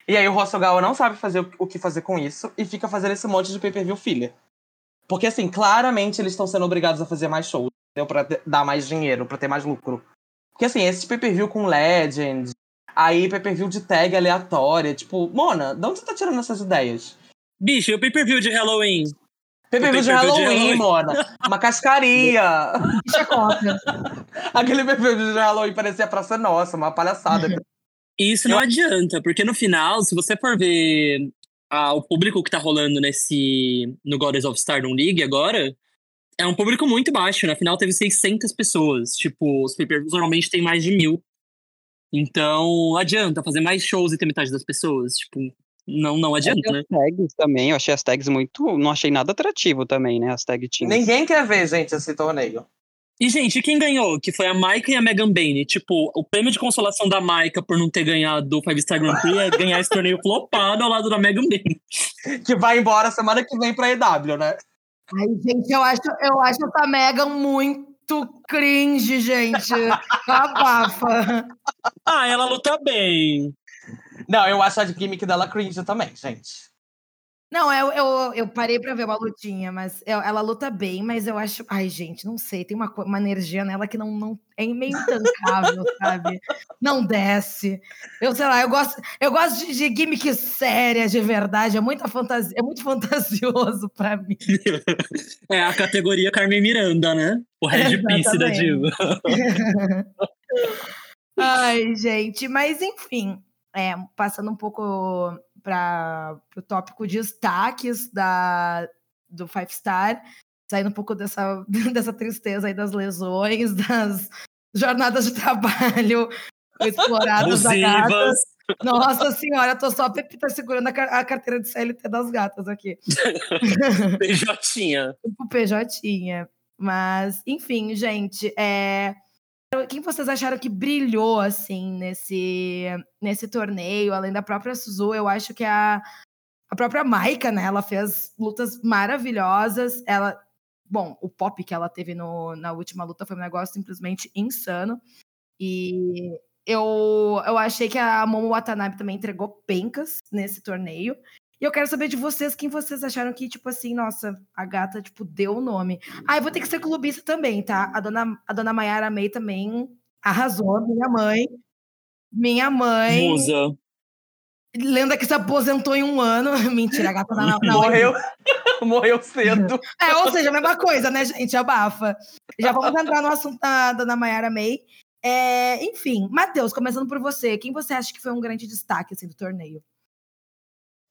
E aí o Russell Gawa não sabe fazer o que fazer com isso e fica fazendo esse monte de pay-per-view filler. Porque, assim, claramente eles estão sendo obrigados a fazer mais shows, entendeu? Pra dar mais dinheiro, pra ter mais lucro. Porque, assim, esse pay-per-view com Legend, Aí pay-per-view de tag aleatória. Tipo, Mona, de onde você tá tirando essas ideias? Bicho, e o pay-per-view de Halloween? Pay-per-view de, Halloween, de Halloween, Mona. Uma cascaria. Aquele pay-per-view de Halloween parecia Praça Nossa, uma palhaçada. Isso não adianta, porque no final, se você for ver ah, o público que tá rolando nesse no Goddess of Stardom League agora, é um público muito baixo. Na final teve 600 pessoas. Tipo, os pay-per-views normalmente tem mais de mil. Então, adianta fazer mais shows e ter metade das pessoas. Tipo, não, não adianta, né? As tags também, eu achei as tags muito. Não achei nada atrativo também, né? As tag teams. Ninguém quer ver, gente, esse torneio. E, gente, quem ganhou? Que foi a Maika e a Megan Bane. Tipo, o prêmio de consolação da Maika por não ter ganhado o Five Star Grand Prix é ganhar esse torneio flopado ao lado da Megan Bane. Que vai embora semana que vem pra EW, né? Ai, gente, eu acho, eu acho essa Megan muito muito cringe, gente. Abafa. ah, ela luta bem. Não, eu acho a gimmick dela cringe também, gente. Não, eu, eu, eu parei pra ver uma lutinha, mas eu, ela luta bem, mas eu acho. Ai, gente, não sei, tem uma, uma energia nela que não, não é meio intancável, sabe? Não desce. Eu sei lá, eu gosto, eu gosto de, de gimmick séria, de verdade. É muita fantasia, é muito fantasioso pra mim. É a categoria Carmen Miranda, né? O Red Piece da Diva. Ai, gente, mas enfim, é, passando um pouco para o tópico de destaques da, do Five Star, saindo um pouco dessa, dessa tristeza aí das lesões, das jornadas de trabalho exploradas da gata. Nossa senhora, tô só a Pepita segurando a, a, carteira de CLT das gatas aqui. PJ. O PJ. Mas, enfim, gente, é, quem vocês acharam que brilhou, assim, nesse, nesse torneio, além da própria Suzu? Eu acho que a, a própria Maika, né? Ela fez lutas maravilhosas. Ela, bom, o pop que ela teve no, na última luta foi um negócio simplesmente insano. E eu, eu achei que a Momo Watanabe também entregou pencas nesse torneio. E eu quero saber de vocês quem vocês acharam que, tipo assim, nossa, a gata, tipo, deu o nome. Ah, eu vou ter que ser clubista também, tá? A dona, a dona Mayara May também arrasou, minha mãe. Minha mãe. Musa. Lenda que se aposentou em um ano. Mentira, a gata na, na Morreu, morreu cedo. É, ou seja, a mesma coisa, né, gente? Abafa. Já vamos entrar no assunto da Dona Mayara May. É, enfim, Matheus, começando por você, quem você acha que foi um grande destaque assim, do torneio?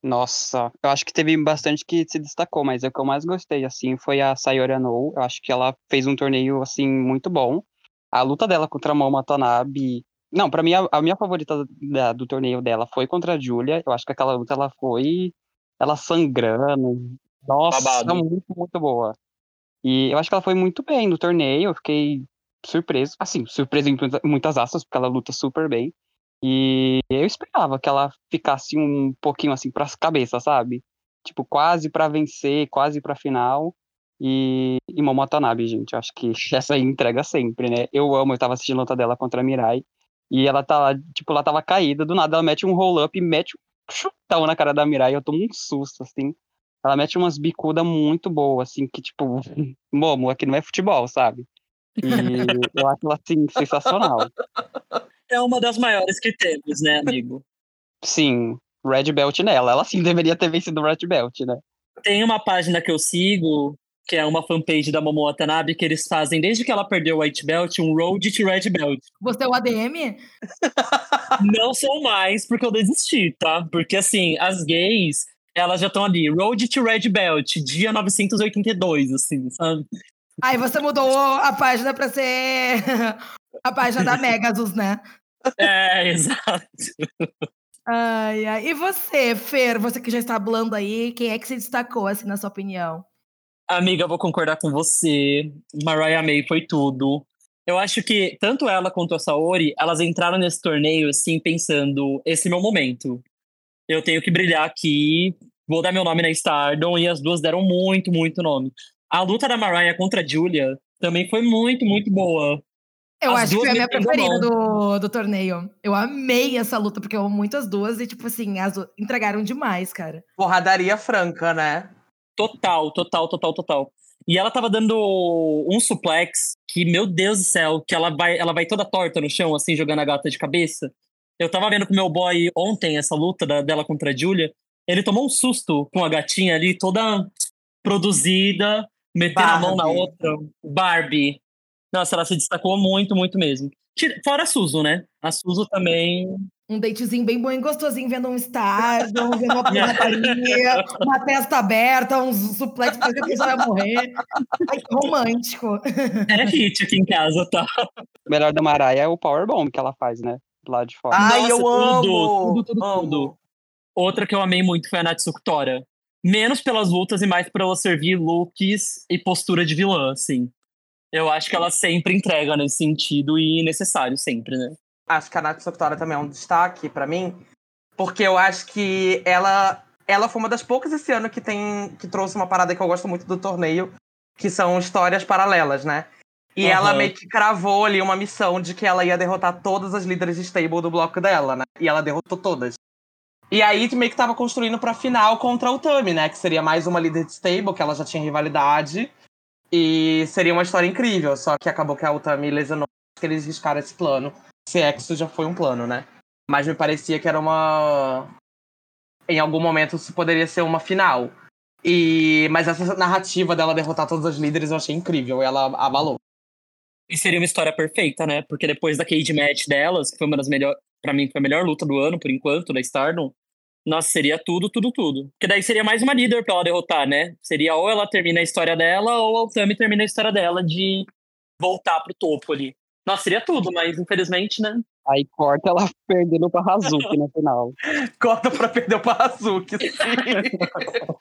Nossa, eu acho que teve bastante que se destacou, mas o que eu mais gostei, assim, foi a Sayori Anou. Eu acho que ela fez um torneio, assim, muito bom. A luta dela contra a Mão Watanabe... Não, pra mim, a, a minha favorita da, do torneio dela foi contra a Julia. Eu acho que aquela luta, ela foi... Ela sangrando. Nossa, Babado. muito, muito boa. E eu acho que ela foi muito bem no torneio. Eu fiquei surpreso. Assim, surpreso em muita- muitas aspas, porque ela luta super bem. E eu esperava que ela ficasse um pouquinho assim pras cabeças, sabe? Tipo, quase pra vencer, quase pra final. E, e Momo Watanabe, gente, acho que essa aí entrega sempre, né? Eu amo, eu tava assistindo a luta dela contra a Mirai. E ela tá lá, tipo, ela tava caída, do nada ela mete um roll-up e mete um chutão na cara da Mirai. Eu tomo um susto, assim. Ela mete umas bicudas muito boas, assim, que tipo, Momo, aqui não é futebol, sabe? E eu acho ela, assim, sensacional. É uma das maiores que temos, né, amigo? Sim, Red Belt nela. Ela sim deveria ter vencido o Red Belt, né? Tem uma página que eu sigo, que é uma fanpage da Momo Watanabe, que eles fazem, desde que ela perdeu o White Belt, um Road to Red Belt. Você é o ADM? Não sou mais, porque eu desisti, tá? Porque, assim, as gays, elas já estão ali, Road to Red Belt, dia 982, assim, sabe? Aí você mudou a página pra ser a página da Megasus, né? É, exato. Ai, ai. E você, Fer, você que já está hablando aí, quem é que se destacou, assim, na sua opinião? Amiga, eu vou concordar com você. Mariah May foi tudo. Eu acho que tanto ela quanto a Saori, elas entraram nesse torneio assim pensando, esse é meu momento. Eu tenho que brilhar aqui, vou dar meu nome na Stardom e as duas deram muito, muito nome. A luta da Mariah contra a Julia também foi muito, muito boa. Eu As acho que duas foi a minha preferida do, do torneio. Eu amei essa luta, porque eu amo muito as duas e, tipo assim, as du- entregaram demais, cara. Porradaria franca, né? Total, total, total, total. E ela tava dando um suplex que, meu Deus do céu, que ela vai, ela vai toda torta no chão, assim, jogando a gata de cabeça. Eu tava vendo com o meu boy ontem essa luta da- dela contra a Julia. Ele tomou um susto com a gatinha ali, toda produzida, metendo a mão na Barbie. outra. Barbie. Nossa, ela se destacou muito, muito mesmo. Fora a Suzu, né? A Suzu também. Um datezinho bem bom e gostosinho, vendo um Stardom, vendo uma pirataria, uma testa aberta, uns suplex, parecendo que já ia morrer. Ai, que romântico. É hit aqui em casa, tá? O melhor da Mariah é o Powerbomb que ela faz, né? Lado de fora. Ai, Nossa, eu tudo, amo! tudo, tudo, amo. tudo. Outra que eu amei muito foi a Natsuko Tora. Menos pelas lutas e mais pra ela servir looks e postura de vilã, assim. Eu acho que ela sempre entrega nesse sentido e necessário sempre, né? Acho que a Nath Sotora também é um destaque pra mim, porque eu acho que ela, ela foi uma das poucas esse ano que tem que trouxe uma parada que eu gosto muito do torneio, que são histórias paralelas, né? E Aham. ela meio que cravou ali uma missão de que ela ia derrotar todas as líderes de stable do bloco dela, né? E ela derrotou todas. E aí meio que tava construindo pra final contra a Utami, né? Que seria mais uma líder de stable, que ela já tinha rivalidade. E seria uma história incrível, só que acabou que a Utami lesionou, que eles riscaram esse plano. Se é que isso já foi um plano, né? Mas me parecia que era uma. Em algum momento isso poderia ser uma final. E Mas essa narrativa dela derrotar todas as líderes eu achei incrível. Ela abalou. E seria uma história perfeita, né? Porque depois da cage match delas, que foi uma das melhores. Pra mim, foi a melhor luta do ano, por enquanto, da Stardom. Nossa, seria tudo, tudo, tudo. Porque daí seria mais uma líder pra ela derrotar, né? Seria ou ela termina a história dela, ou a Utami termina a história dela de voltar pro topo ali. Nossa, seria tudo, mas infelizmente, né? Aí corta ela perdendo pra Hazuki no final. Corta pra perder o Pazuki, sim.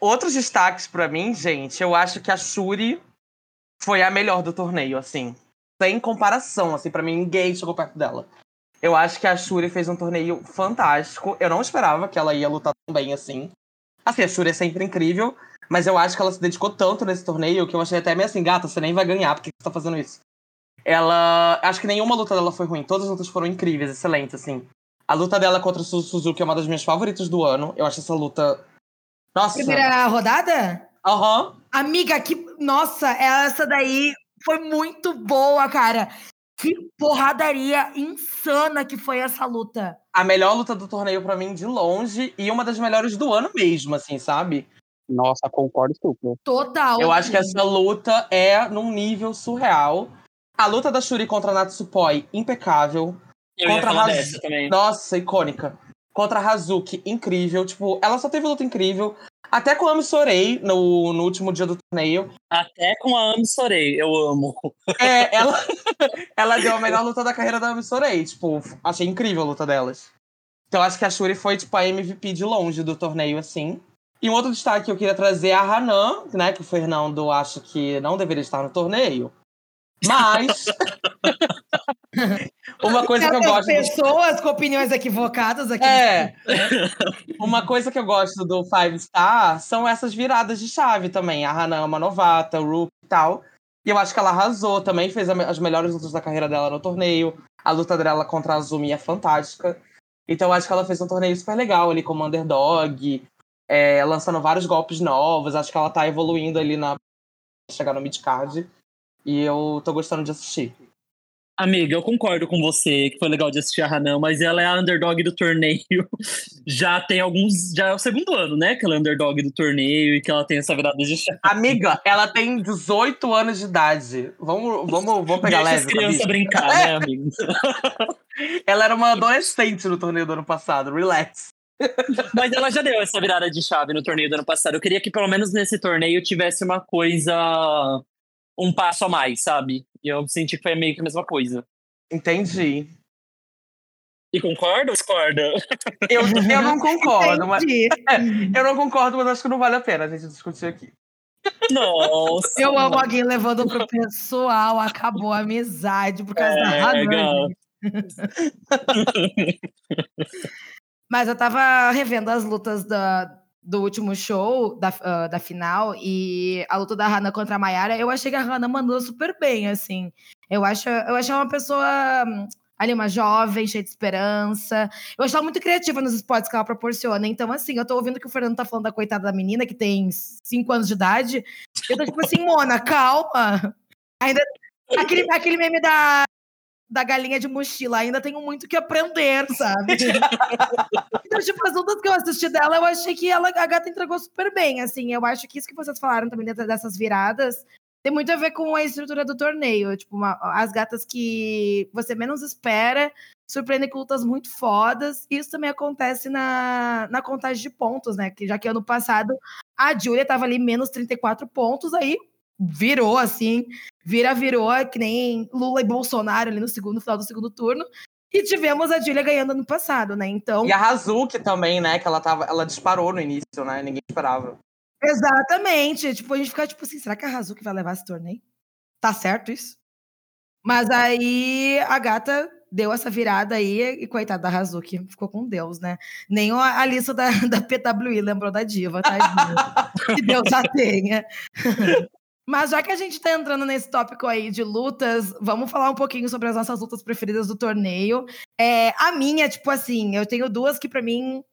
Outros destaques pra mim, gente, eu acho que a Shuri foi a melhor do torneio, assim. Sem comparação, assim, pra mim ninguém chegou perto dela. Eu acho que a Shuri fez um torneio fantástico. Eu não esperava que ela ia lutar tão bem assim. Assim, a Shuri é sempre incrível, mas eu acho que ela se dedicou tanto nesse torneio que eu achei até meio assim, gata, você nem vai ganhar, por que você tá fazendo isso? Ela. Acho que nenhuma luta dela foi ruim. Todas as lutas foram incríveis, excelentes, assim. A luta dela contra Su- Suzuki é uma das minhas favoritas do ano. Eu acho essa luta. Nossa! Primeira rodada? Aham. Amiga, que. Nossa, essa daí foi muito boa, cara. Que porradaria insana que foi essa luta. A melhor luta do torneio para mim de longe e uma das melhores do ano mesmo, assim, sabe? Nossa, concordo super. Total. Eu acho que essa luta é num nível surreal. A luta da Shuri contra a Natsupoi, impecável. Eu Contra ia falar Hazu- dessa também. Nossa, icônica. Contra a Hazuki, incrível. Tipo, ela só teve luta incrível. Até com a Ami Sorei no, no último dia do torneio. Até com a Ami Sorei, eu amo. É, ela, ela deu a melhor luta da carreira da Ami Sorei. Tipo, achei incrível a luta delas. Então acho que a Shuri foi, tipo, a MVP de longe do torneio, assim. E um outro destaque que eu queria trazer é a Hanan, né? Que o Fernando acha que não deveria estar no torneio. Mas. uma coisa que eu gosto. do- pessoas com opiniões equivocadas aqui. É. Uma coisa que eu gosto do Five Star são essas viradas de chave também. A Hanan é uma novata, o Rook e tal. E eu acho que ela arrasou também, fez as melhores lutas da carreira dela no torneio. A luta dela contra a Azumi é fantástica. Então eu acho que ela fez um torneio super legal ali como underdog, é, lançando vários golpes novos. Acho que ela tá evoluindo ali na chegar no midcard. E eu tô gostando de assistir. Amiga, eu concordo com você que foi legal de assistir a Hanan, mas ela é a underdog do torneio. Já tem alguns. Já é o segundo ano, né? Que ela é underdog do torneio e que ela tem essa virada de chave. Amiga, ela tem 18 anos de idade. Vamos, vamos, vamos pegar Deixa leve. as com a crianças bicha. brincar, né, amigo? Ela era uma adolescente no torneio do ano passado. Relax. Mas ela já deu essa virada de chave no torneio do ano passado. Eu queria que pelo menos nesse torneio tivesse uma coisa. Um passo a mais, sabe? E eu senti que foi meio que a mesma coisa. Entendi. E concorda ou discorda? Eu, eu não concordo, mas. Eu não concordo, mas acho que não vale a pena a gente discutir aqui. Nossa. Eu amo alguém levando pro pessoal, acabou a amizade por causa da É, Hanan. legal. Mas eu tava revendo as lutas da, do último show, da, ah, da final, e a luta da Hannah contra a Mayara, eu achei que a Hannah mandou super bem, assim. Eu acho, eu achei uma pessoa hum, ali, uma jovem, cheia de esperança. Eu acho ela muito criativa nos spots que ela proporciona. Então, assim, eu tô ouvindo que o Fernando tá falando da coitada da menina, que tem 5 anos de idade. Eu tô tipo assim, Mona, calma. Ainda. Aquele, aquele meme da, da galinha de mochila, ainda tenho muito que aprender, sabe? então, tipo, as lutas que eu assisti dela, eu achei que ela, a gata entregou super bem, assim. Eu acho que isso que vocês falaram também dentro dessas viradas tem muito a ver com a estrutura do torneio. Tipo, uma- as gatas que você menos espera surpreendem com lutas muito fodas. Isso também acontece na, na contagem de pontos, né? Que já que ano passado a Julia tava ali menos 34 pontos, aí virou assim, vira virou, que nem Lula e Bolsonaro ali no segundo no final do segundo turno. E tivemos a Julia ganhando ano passado, né? Então, E a Hazuki também, né? Que ela, tava, ela disparou no início, né? Ninguém esperava. exatamente. Tipo, a gente fica tipo assim, será que a Hazuki vai levar esse torneio? Tá certo isso? Mas aí a gata deu essa virada aí e coitada da Hazuki, ficou com Deus, né? Nem a, a lista da, da PWI lembrou da diva, tadinha. que Deus a tenha. Mas já que a gente tá entrando nesse tópico aí de lutas, vamos falar um pouquinho sobre as nossas lutas preferidas do torneio. É, a minha, tipo assim, eu tenho duas que pra mim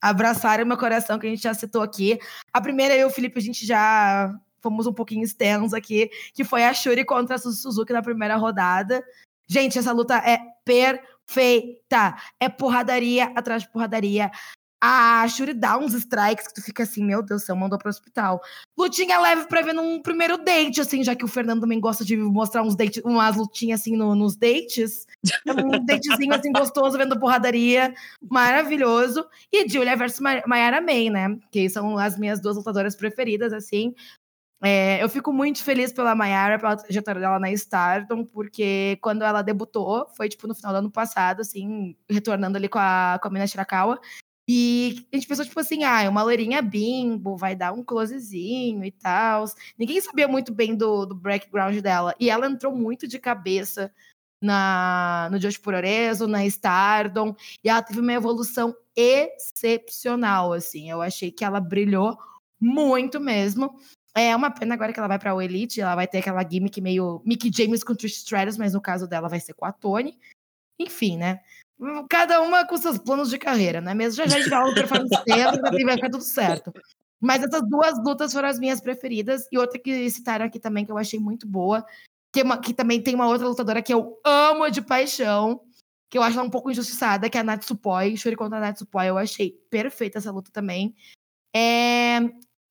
abraçaram meu coração, que a gente já citou aqui. A primeira, eu e o Felipe, a gente já fomos um pouquinho extensos aqui, que foi a Shuri contra a Suzu Suzuki na primeira rodada. Gente, essa luta é perfeita. É porradaria atrás de porradaria. A Shuri dá uns strikes que tu fica assim, meu Deus do céu, mandou pro hospital. Lutinha leve pra ver num primeiro date, assim, já que o Fernando também gosta de mostrar uns dates, umas lutinhas assim no- nos dates. Um datezinho assim gostoso, vendo porradaria, maravilhoso. E Julia versus Ma- Mayara May, né? Que são as minhas duas lutadoras preferidas, assim. É, eu fico muito feliz pela Mayara, pela trajetória dela na Stardom, porque quando ela debutou, foi tipo no final do ano passado, assim, retornando ali com a, com a Mina Shirakawa. E a gente pensou, tipo assim, ah, é uma loirinha bimbo, vai dar um closezinho e tal. Ninguém sabia muito bem do, do background dela. E ela entrou muito de cabeça na, no Josh Puroreso, na Stardom. E ela teve uma evolução excepcional, assim. Eu achei que ela brilhou muito mesmo. É uma pena agora que ela vai pra o Elite, ela vai ter aquela gimmick meio Mickey James com Trish Stratus, mas no caso dela vai ser com a Tony. Enfim, né? Cada uma com seus planos de carreira, né? Mesmo já já a gente fala do dela, vai ficar tudo certo. Mas essas duas lutas foram as minhas preferidas. E outra que citaram aqui também, que eu achei muito boa, que, uma, que também tem uma outra lutadora que eu amo de paixão, que eu acho ela um pouco injustiçada, que é a Natsupoi. Shuri contra a Natsupoi, eu achei perfeita essa luta também. É...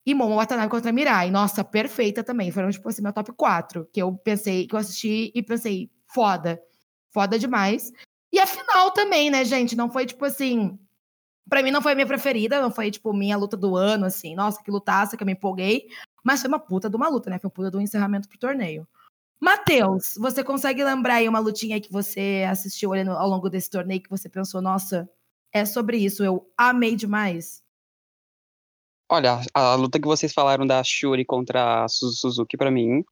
E Momo Watanabe contra a Mirai. Nossa, perfeita também. Foram, tipo assim, meu top 4. Que eu pensei, que eu assisti e pensei, foda. Foda demais. E a final também, né, gente? Não foi, tipo assim. Pra mim não foi a minha preferida, não foi, tipo, minha luta do ano, assim. Nossa, que lutaça, que eu me empolguei. Mas foi uma puta de uma luta, né? Foi uma puta do encerramento pro torneio. Matheus, você consegue lembrar aí uma lutinha que você assistiu ao longo desse torneio que você pensou, nossa, é sobre isso, eu amei demais? Olha, a luta que vocês falaram da Shuri contra a Suzuki, para mim,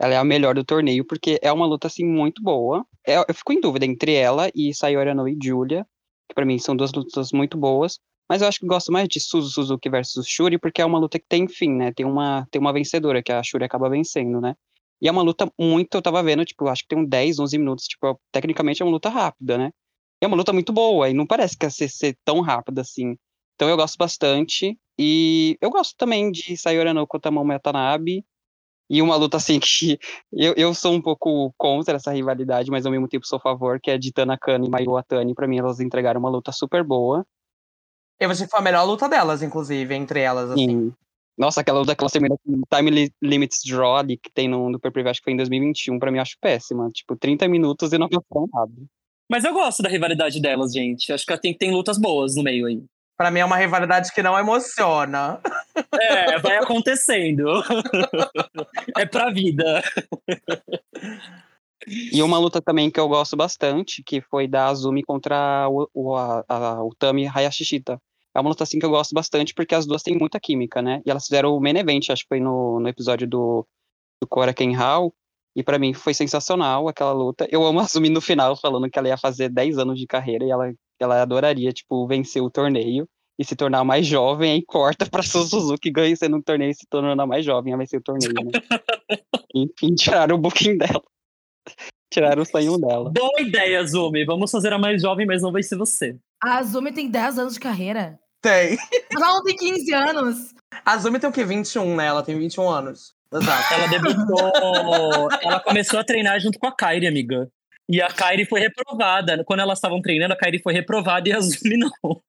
ela é a melhor do torneio, porque é uma luta, assim, muito boa. É, eu fico em dúvida entre ela e Sayori Ano e Julia, que para mim são duas lutas muito boas. Mas eu acho que gosto mais de Suzu Suzuki versus Shuri, porque é uma luta que tem fim, né? Tem uma, tem uma vencedora, que a Shuri acaba vencendo, né? E é uma luta muito, eu tava vendo, tipo, acho que tem um 10, 11 minutos, tipo, tecnicamente é uma luta rápida, né? E é uma luta muito boa, e não parece que ia ser, ser tão rápida assim. Então eu gosto bastante. E eu gosto também de Sayori no Kotamon Metanabe. E uma luta assim que eu, eu sou um pouco contra essa rivalidade, mas ao mesmo tempo sou a favor, que é de Tanakana e Mayu Atani. Pra mim, elas entregaram uma luta super boa. Eu achei que foi a melhor luta delas, inclusive, entre elas, assim. Sim. Nossa, aquela luta que ela termina com Time Limits Draw ali, que tem no, no Super acho que foi em 2021, pra mim eu acho péssima. Tipo, 30 minutos e não aconteceu nada. Mas eu gosto da rivalidade delas, gente. Acho que tem, tem lutas boas no meio aí. Pra mim é uma rivalidade que não emociona. É, vai acontecendo. é pra vida. E uma luta também que eu gosto bastante, que foi da Azumi contra o, o, a, a, o Tami Hayashishita é uma luta assim que eu gosto bastante, porque as duas têm muita química, né? E elas fizeram o main event, acho que foi no, no episódio do, do Cora Ken Hall, e para mim foi sensacional aquela luta. Eu amo a Azumi no final, falando que ela ia fazer 10 anos de carreira e ela, ela adoraria, tipo, vencer o torneio e se tornar mais jovem, aí corta pra Suzuki ganhando um torneio e se tornando a mais jovem a vencer o torneio, né? Enfim, tiraram o booking dela. Tiraram o sonho dela. Boa ideia, Azumi. Vamos fazer a mais jovem, mas não vai ser você. A Azumi tem 10 anos de carreira. Tem. Ela não tem 15 anos. A Azumi tem o quê? 21, né? Ela tem 21 anos. Exato. Ela debutou. ela começou a treinar junto com a Kairi, amiga. E a Kairi foi reprovada. Quando elas estavam treinando, a Kairi foi reprovada e a Azumi não.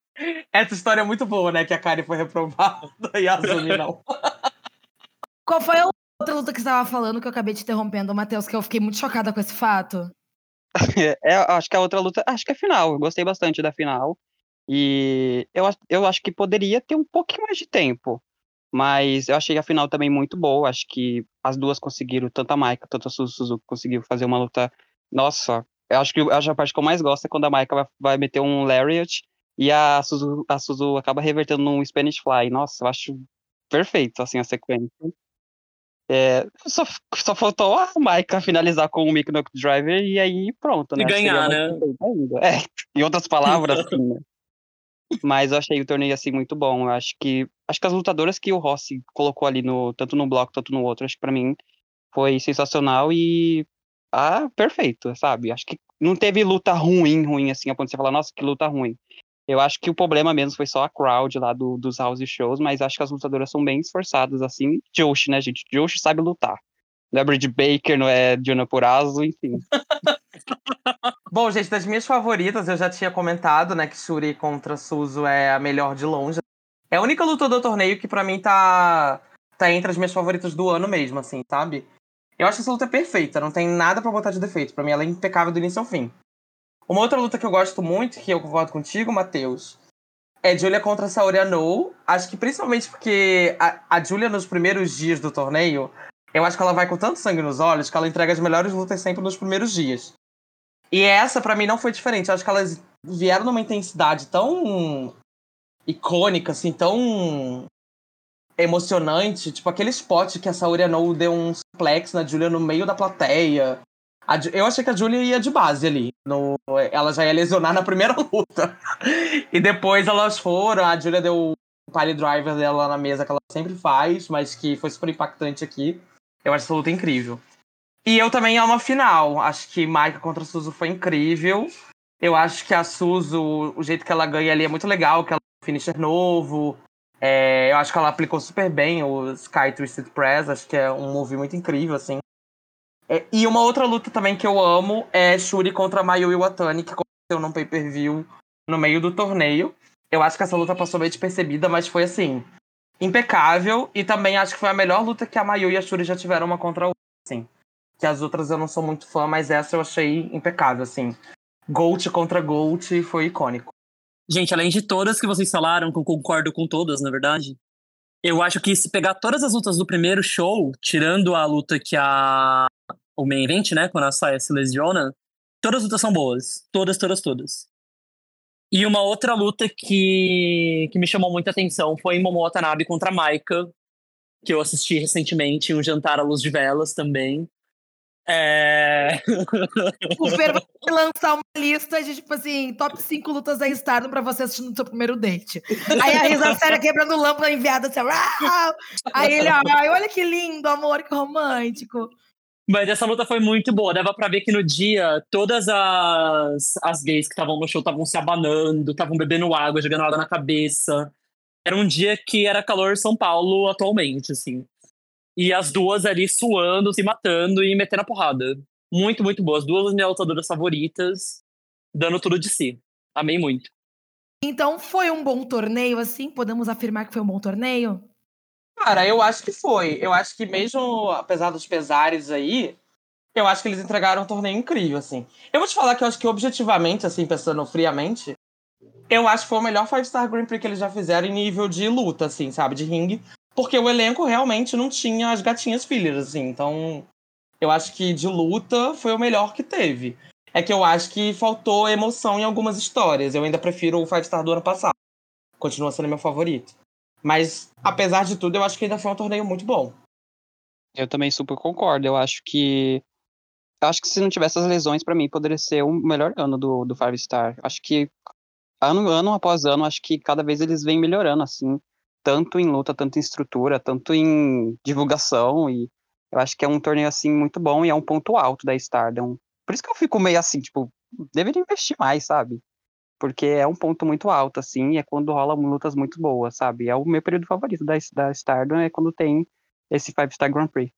Essa história é muito boa, né? Que a Kairi foi reprovada e a Azumi não. Qual foi a outra luta que você estava falando que eu acabei te interrompendo, Matheus? Que eu fiquei muito chocada com esse fato. É, acho que a outra luta, acho que é final. Eu gostei bastante da final. E eu, eu acho que poderia ter um pouquinho mais de tempo. Mas eu achei a final também muito boa. Acho que as duas conseguiram, tanto a Maika quanto a Suzuki conseguiu fazer uma luta. Nossa, eu acho que a parte que eu mais gosto é quando a Maika vai, vai meter um Lariat e a Suzu, a Suzu acaba revertendo num Spanish Fly. Nossa, eu acho perfeito assim a sequência. É, só, só faltou a Maika finalizar com o Mick Driver e aí pronto, né? E ganhar, né? É, em outras palavras, assim, né? Mas eu achei o torneio assim muito bom. Eu acho que acho que as lutadoras que o Rossi colocou ali no tanto no bloco quanto no outro, acho que para mim foi sensacional e ah, perfeito, sabe? Acho que não teve luta ruim, ruim assim, a ponto de você falar, nossa, que luta ruim. Eu acho que o problema mesmo foi só a crowd lá do, dos house shows, mas acho que as lutadoras são bem esforçadas, assim. Josh, né, gente? Josh sabe lutar. Não é Bridge Baker, não é Diana Purazo, enfim. Bom, gente, das minhas favoritas, eu já tinha comentado, né, que Shuri contra Suzu é a melhor de longe. É a única luta do torneio que para mim tá, tá entre as minhas favoritas do ano mesmo, assim, sabe? Eu acho essa luta perfeita, não tem nada para botar de defeito. Para mim ela é impecável do início ao fim. Uma outra luta que eu gosto muito, que eu concordo contigo, Matheus, é Julia contra Saori Anou. Acho que principalmente porque a, a Julia, nos primeiros dias do torneio, eu acho que ela vai com tanto sangue nos olhos que ela entrega as melhores lutas sempre nos primeiros dias. E essa, para mim, não foi diferente. Eu acho que elas vieram numa intensidade tão icônica, assim, tão emocionante. Tipo, aquele spot que a Saori Anou deu um suplex na Julia no meio da plateia. Eu achei que a Julia ia de base ali. No, ela já ia lesionar na primeira luta. e depois elas foram. A Julia deu o pile driver dela na mesa que ela sempre faz, mas que foi super impactante aqui. Eu acho essa luta incrível. E eu também amo a final. Acho que Maika contra a Suzu foi incrível. Eu acho que a Suzu, o jeito que ela ganha ali é muito legal, que ela é um finisher novo. É, eu acho que ela aplicou super bem o Sky Twisted Press. Acho que é um move muito incrível, assim. É, e uma outra luta também que eu amo é Shuri contra Mayu Iwatani, que aconteceu num pay-per-view no meio do torneio. Eu acho que essa luta passou meio despercebida, mas foi assim, impecável. E também acho que foi a melhor luta que a Mayu e a Shuri já tiveram uma contra a outra, assim. Que as outras eu não sou muito fã, mas essa eu achei impecável, assim. Gold contra Gold foi icônico. Gente, além de todas que vocês falaram, que eu concordo com todas, na verdade. Eu acho que se pegar todas as lutas do primeiro show, tirando a luta que a. O main event, né? Quando a Saia se lesiona, todas as lutas são boas. Todas, todas, todas. E uma outra luta que, que me chamou muita atenção foi Momo Watanabe contra Maika, que eu assisti recentemente, um jantar à luz de velas também. É... O Fer vai lançar uma lista de, tipo assim, top 5 lutas da Stardom pra você assistir no seu primeiro date. Aí a Risa Séria quebrando lâmpada enviada assim, Rau! aí ele, ai, olha que lindo, amor, que romântico. Mas essa luta foi muito boa. Dava pra ver que no dia, todas as, as gays que estavam no show estavam se abanando, estavam bebendo água, jogando água na cabeça. Era um dia que era calor São Paulo atualmente, assim. E as duas ali suando, se matando e metendo a porrada. Muito, muito boas. Duas minhas lutadoras favoritas, dando tudo de si. Amei muito. Então foi um bom torneio, assim? Podemos afirmar que foi um bom torneio? Cara, eu acho que foi. Eu acho que mesmo apesar dos pesares aí, eu acho que eles entregaram um torneio incrível, assim. Eu vou te falar que eu acho que objetivamente, assim, pensando friamente, eu acho que foi o melhor Five Star Grand Prix que eles já fizeram em nível de luta, assim, sabe? De ringue. Porque o elenco realmente não tinha as gatinhas filhas, assim. Então, eu acho que de luta foi o melhor que teve. É que eu acho que faltou emoção em algumas histórias. Eu ainda prefiro o Five Star do ano passado. Continua sendo meu favorito. Mas, apesar de tudo, eu acho que ainda foi um torneio muito bom. Eu também super concordo. Eu acho que. Eu acho que se não tivesse as lesões, para mim, poderia ser o melhor ano do, do Five Star. Acho que ano, ano após ano, acho que cada vez eles vêm melhorando, assim tanto em luta, tanto em estrutura, tanto em divulgação e eu acho que é um torneio assim muito bom e é um ponto alto da Stardom. Por isso que eu fico meio assim, tipo, deveria investir mais, sabe? Porque é um ponto muito alto assim, e é quando rola lutas muito boas, sabe? É o meu período favorito da, da Stardom é quando tem esse Five Star Grand Prix.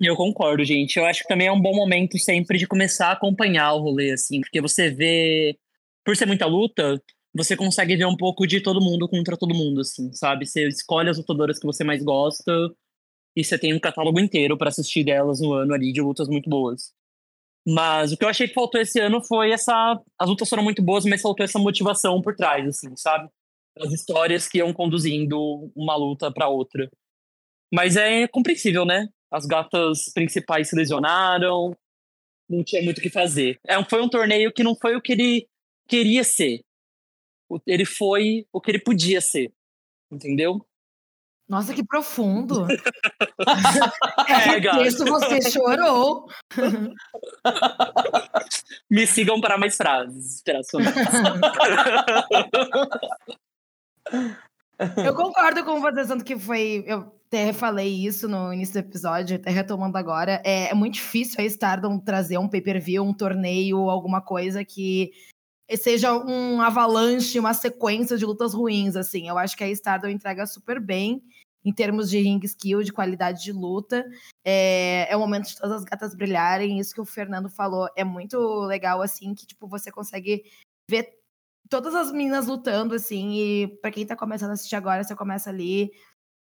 Eu concordo, gente. Eu acho que também é um bom momento sempre de começar a acompanhar o rolê, assim, porque você vê, por ser muita luta, você consegue ver um pouco de todo mundo contra todo mundo, assim, sabe? Você escolhe as lutadoras que você mais gosta e você tem um catálogo inteiro para assistir delas no ano ali de lutas muito boas. Mas o que eu achei que faltou esse ano foi essa. As lutas foram muito boas, mas faltou essa motivação por trás, assim, sabe? As histórias que iam conduzindo uma luta para outra. Mas é compreensível, né? As gatas principais se lesionaram, não tinha muito o que fazer. É, foi um torneio que não foi o que ele queria ser, ele foi o que ele podia ser. Entendeu? Nossa, que profundo. é, é isso você chorou. Me sigam para mais frases inspiracionais. eu concordo com você, tanto que foi. Eu até falei isso no início do episódio, até retomando agora. É, é muito difícil a Stardom trazer um pay-per-view, um torneio, alguma coisa que seja um avalanche, uma sequência de lutas ruins, assim. Eu acho que a Stardom entrega super bem em termos de ring skill, de qualidade de luta. É, é o momento de todas as gatas brilharem. Isso que o Fernando falou é muito legal, assim, que tipo você consegue ver todas as meninas lutando, assim. E para quem tá começando a assistir agora, você começa ali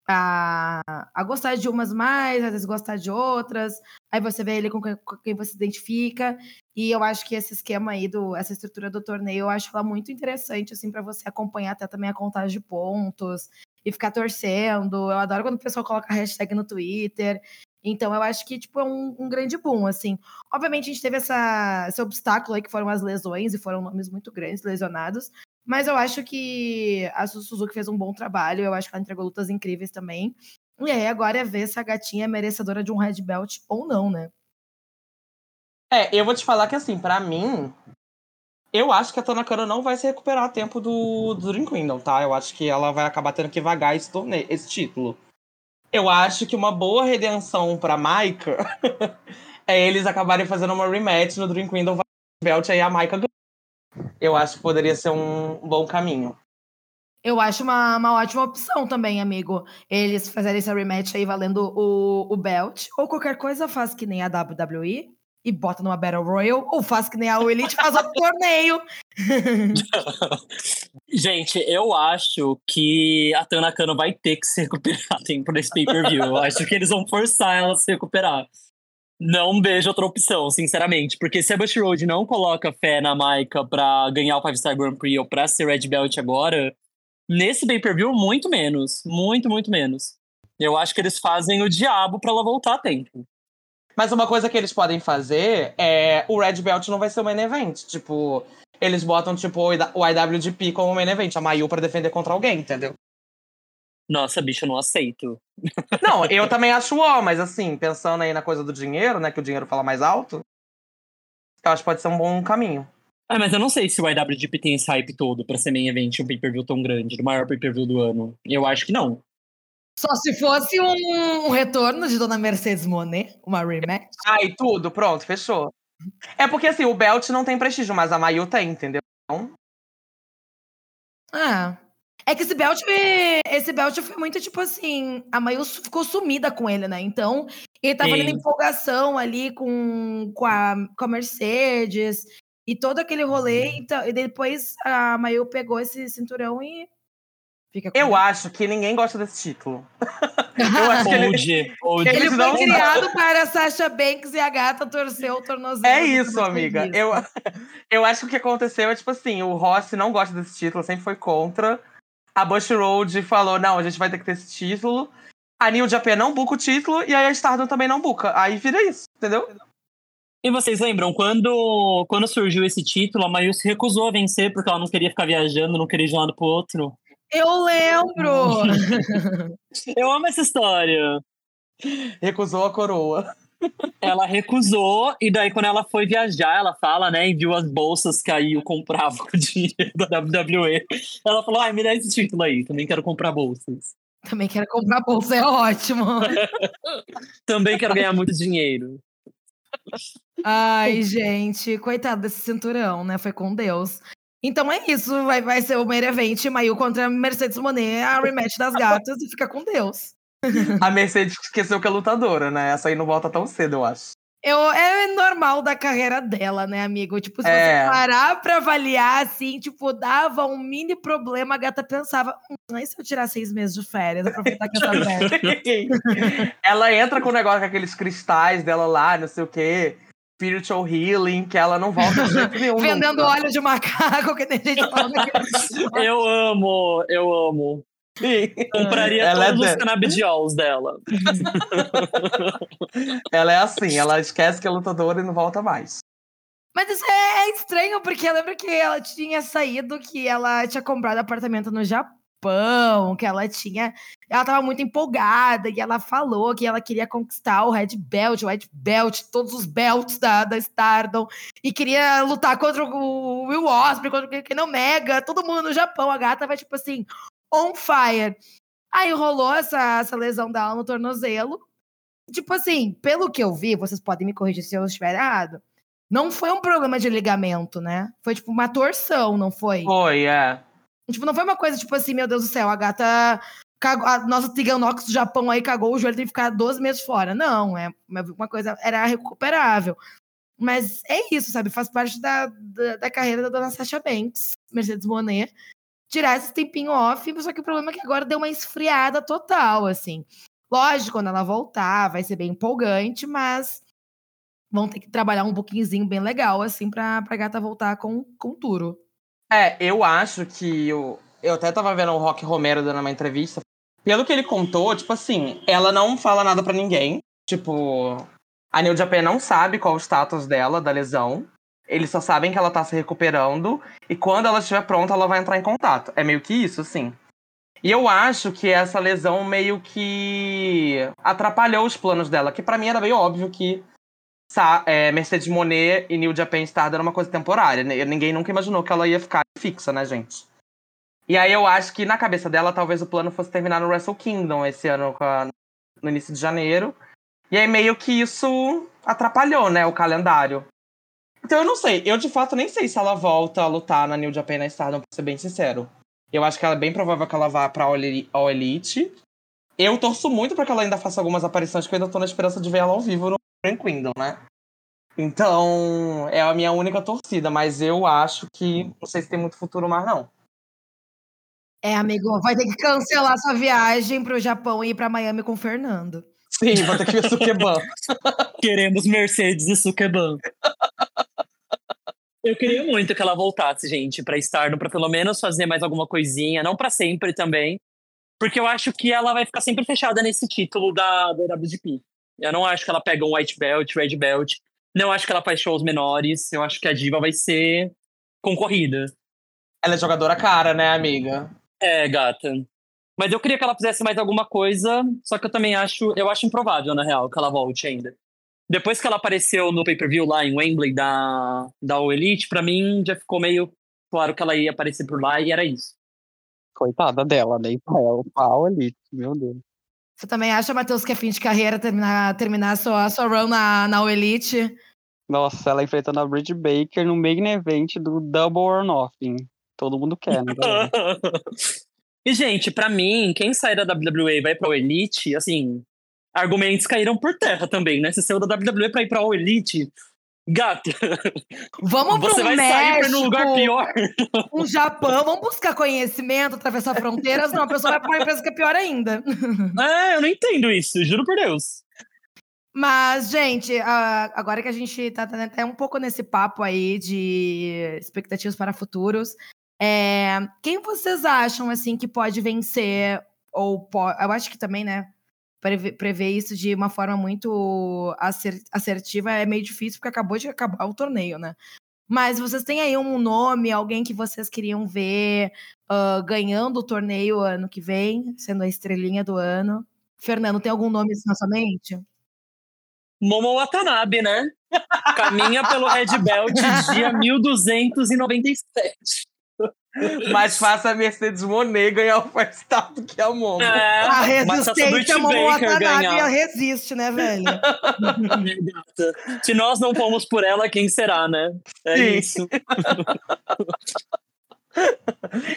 a, a gostar de umas mais, às vezes gostar de outras. Aí você vê ele com quem, com quem, você se identifica. E eu acho que esse esquema aí, do, essa estrutura do torneio, eu acho ela muito interessante, assim, para você acompanhar até também a contagem de pontos e ficar torcendo. Eu adoro quando o pessoal coloca hashtag no Twitter. Então, eu acho que, tipo, é um, um, grande boom, assim. Obviamente, a gente teve essa, esse obstáculo aí, que foram as lesões, e foram nomes muito grandes lesionados. Mas eu acho que a Suzuki fez um bom trabalho, eu acho que ela entregou lutas incríveis também. E aí agora é ver se a gatinha é merecedora de um red belt ou não, né? É, eu vou te falar que assim, para mim, eu acho que a Tanakana não vai se recuperar a tempo do, do Dream Kingdom, tá? Eu acho que ela vai acabar tendo que vagar esse torneio, esse título. Eu acho que uma boa redenção pra Maika é eles acabarem fazendo uma rematch no Dream Kingdom Belt aí a Maika eu acho que poderia ser um bom caminho. Eu acho uma, uma ótima opção também, amigo. Eles fazerem esse rematch aí valendo o, o belt. Ou qualquer coisa, faz que nem a WWE e bota numa Battle Royale. Ou faz que nem a Elite faz outro torneio. Gente, eu acho que a Tanakano vai ter que se recuperar tempo nesse pay-per-view. Eu acho que eles vão forçar ela a se recuperar. Não vejo outra opção, sinceramente. Porque se a Bush Road não coloca fé na Maika pra ganhar o Five Star Grand Prix ou pra ser Red Belt agora, nesse pay-per-view, muito menos. Muito, muito menos. Eu acho que eles fazem o diabo pra ela voltar a tempo. Mas uma coisa que eles podem fazer é. O Red Belt não vai ser o main event. Tipo, eles botam, tipo, o IWGP como main event, a Mayu pra defender contra alguém, entendeu? Nossa, bicho, eu não aceito. Não, eu também acho ó, mas assim, pensando aí na coisa do dinheiro, né? Que o dinheiro fala mais alto, eu acho que pode ser um bom caminho. Ah, mas eu não sei se o IWGP tem esse hype todo pra ser main event um pay-per-view tão grande, do maior pay-per-view do ano. Eu acho que não. Só se fosse um, um retorno de Dona Mercedes Monet, uma rematch. Ah, e tudo, pronto, fechou. É porque assim, o Belt não tem prestígio, mas a Mayu tem, entendeu? Então... Ah. É que esse belt, esse belt foi muito tipo assim, a Mayu ficou sumida com ele, né? Então, ele tava ali na empolgação ali com, com, a, com a Mercedes e todo aquele rolê. Uhum. Então, e depois a Mayu pegou esse cinturão e fica com Eu ele. acho que ninguém gosta desse título. eu acho que ele, Old, old. Ele foi não- criado para Sasha Banks e a gata torceu o tornozelo. É isso, amiga. Eu, eu acho que o que aconteceu é tipo assim: o Rossi não gosta desse título, sempre foi contra. A Bush Road falou: não, a gente vai ter que ter esse título. A New Japan não buca o título e aí a Stardom também não buca. Aí vira isso, entendeu? E vocês lembram, quando, quando surgiu esse título, a Mayu se recusou a vencer porque ela não queria ficar viajando, não queria ir de um lado pro outro. Eu lembro! Eu amo essa história. Recusou a coroa. Ela recusou, e daí quando ela foi viajar, ela fala, né, e viu as bolsas que a Io comprava com o dinheiro da WWE. Ela falou, ai, me dá esse título aí, também quero comprar bolsas. Também quero comprar bolsa, é ótimo. Também quero ganhar muito dinheiro. Ai, gente, coitado desse cinturão, né? Foi com Deus. Então é isso, vai, vai ser o main event, Mayu contra Mercedes Monet, a rematch das gatas, e fica com Deus. A Mercedes esqueceu que é lutadora, né? Essa aí não volta tão cedo, eu acho. Eu, é normal da carreira dela, né, amigo? Tipo, se É. você parar pra avaliar, assim, tipo, dava um mini problema, a gata pensava, hum, e se eu tirar seis meses de férias, aproveitar que eu tô velha? ela entra com o negócio com aqueles cristais dela lá, não sei o quê. Spiritual healing, que ela não volta de jeito nenhum. Vendendo nunca. óleo de macaco, que tem gente falando aqui. Eu amo, eu amo. Compraria Ela é todos os dessa. canabidiols dela. Ela é assim, ela esquece que é lutadora e não volta mais. Mas isso é, é estranho, porque eu lembro que ela tinha saído, que ela tinha comprado apartamento no Japão, que ela tinha. Ela tava muito empolgada e ela falou que ela queria conquistar o Red Belt, o Red Belt, todos os belts da, da Stardom, e queria lutar contra o Will Ospreay, contra o Kenny Omega, todo mundo no Japão. A gata vai, tipo assim, on fire. Aí rolou essa, essa lesão dela no tornozelo. Tipo assim, pelo que eu vi, vocês podem me corrigir se eu estiver errado. Não foi um problema de ligamento, né? Foi tipo uma torção, não foi? Foi, é. Tipo, não foi uma coisa tipo assim, meu Deus do céu, a gata. Cagou, a nossa Tiganox do Japão aí cagou o joelho tem que ficar 12 meses fora. Não, é uma coisa, era recuperável. Mas é isso, sabe? Faz parte da, da, da carreira da dona Sasha Banks, Mercedes Monet. Tirar esse tempinho off, só que o problema é que agora deu uma esfriada total, assim. Lógico, quando ela voltar, vai ser bem empolgante, mas vão ter que trabalhar um pouquinhozinho bem legal, assim, pra, pra gata voltar com, com tudo. É, eu acho que. Eu, eu até tava vendo o Rock Romero dando uma entrevista. Pelo que ele contou, tipo assim, ela não fala nada pra ninguém. Tipo, a New Japan não sabe qual o status dela, da lesão. Eles só sabem que ela tá se recuperando. E quando ela estiver pronta, ela vai entrar em contato. É meio que isso, assim. E eu acho que essa lesão meio que atrapalhou os planos dela. Que pra mim era meio óbvio que é, Mercedes Monet e New Japan Star era uma coisa temporária. né? Ninguém nunca imaginou que ela ia ficar fixa, né, gente? E aí eu acho que na cabeça dela, talvez o plano fosse terminar no Wrestle Kingdom esse ano, no início de janeiro. E aí meio que isso atrapalhou, né, o calendário. Então eu não sei, eu de fato nem sei se ela volta a lutar na New Japan na Stardom, pra ser bem sincero. Eu acho que ela é bem provável que ela vá pra All Elite. Eu torço muito para que ela ainda faça algumas aparições, porque eu ainda tô na esperança de ver ela ao vivo no Grand Kingdom, né? Então, é a minha única torcida, mas eu acho que não sei se tem muito futuro mais, não. É, amigo, vai ter que cancelar sua viagem pro Japão e ir pra Miami com o Fernando. Sim, vou ter que ver Sukeban. Queremos Mercedes e Sukeban. Eu queria muito que ela voltasse, gente, pra Stardom, pra pelo menos fazer mais alguma coisinha, não para sempre também, porque eu acho que ela vai ficar sempre fechada nesse título da, da WGP. Eu não acho que ela pega um white belt, red belt. Não acho que ela faz shows menores. Eu acho que a diva vai ser concorrida. Ela é jogadora cara, né, amiga? É, gata. Mas eu queria que ela fizesse mais alguma coisa, só que eu também acho, eu acho improvável, na real, que ela volte ainda. Depois que ela apareceu no pay-per-view lá em Wembley da, da o Elite, pra mim já ficou meio claro que ela ia aparecer por lá e era isso. Coitada dela, nem pra ela, pau Elite, meu Deus. Você também acha, Matheus, que é fim de carreira terminar, terminar a sua, a sua run na, na Elite? Nossa, ela enfrentando a Bridge Baker no main event do Double or Nothing. Todo mundo quer, né? e, gente, para mim, quem sai da WWE e vai pra Elite, assim, argumentos caíram por terra também, né? Se saiu da WWE pra ir pra Elite, Gata, vamos você vai México, sair para um lugar pior. Um Japão, vamos buscar conhecimento, atravessar fronteiras. Não, a pessoa vai para uma empresa que é pior ainda. É, eu não entendo isso, juro por Deus. Mas, gente, agora que a gente tá até um pouco nesse papo aí de expectativas para futuros, é, quem vocês acham assim que pode vencer ou pode, eu acho que também, né? Prever isso de uma forma muito assertiva é meio difícil, porque acabou de acabar o torneio, né? Mas vocês têm aí um nome, alguém que vocês queriam ver uh, ganhando o torneio ano que vem, sendo a estrelinha do ano? Fernando, tem algum nome na sua mente? Momo Watanabe, né? Caminha pelo Red Belt dia 1297. Mais fácil a Mercedes Monet ganhar o first do que a Momo. É, a resistência, a Momo Watanabe resiste, né, velho? Se nós não fomos por ela, quem será, né? É Sim. isso.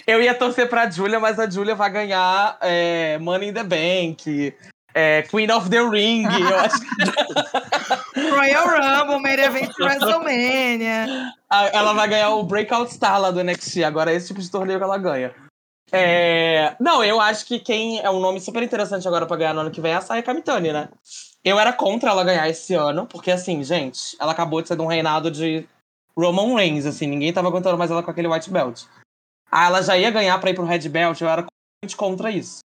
Eu ia torcer pra Julia, mas a Julia vai ganhar é, Money in the Bank, é, Queen of the Ring, eu acho que... Royal Rumble, Main Event WrestleMania. Ela vai ganhar o Breakout Star lá do NXT, agora é esse tipo de torneio que ela ganha. É... Não, eu acho que quem é um nome super interessante agora para ganhar no ano que vem é a Saya Kamitani, né? Eu era contra ela ganhar esse ano, porque assim, gente, ela acabou de ser de um reinado de Roman Reigns, assim, ninguém tava aguentando mais ela com aquele white belt. Ah, ela já ia ganhar pra ir pro red belt, eu era contra isso.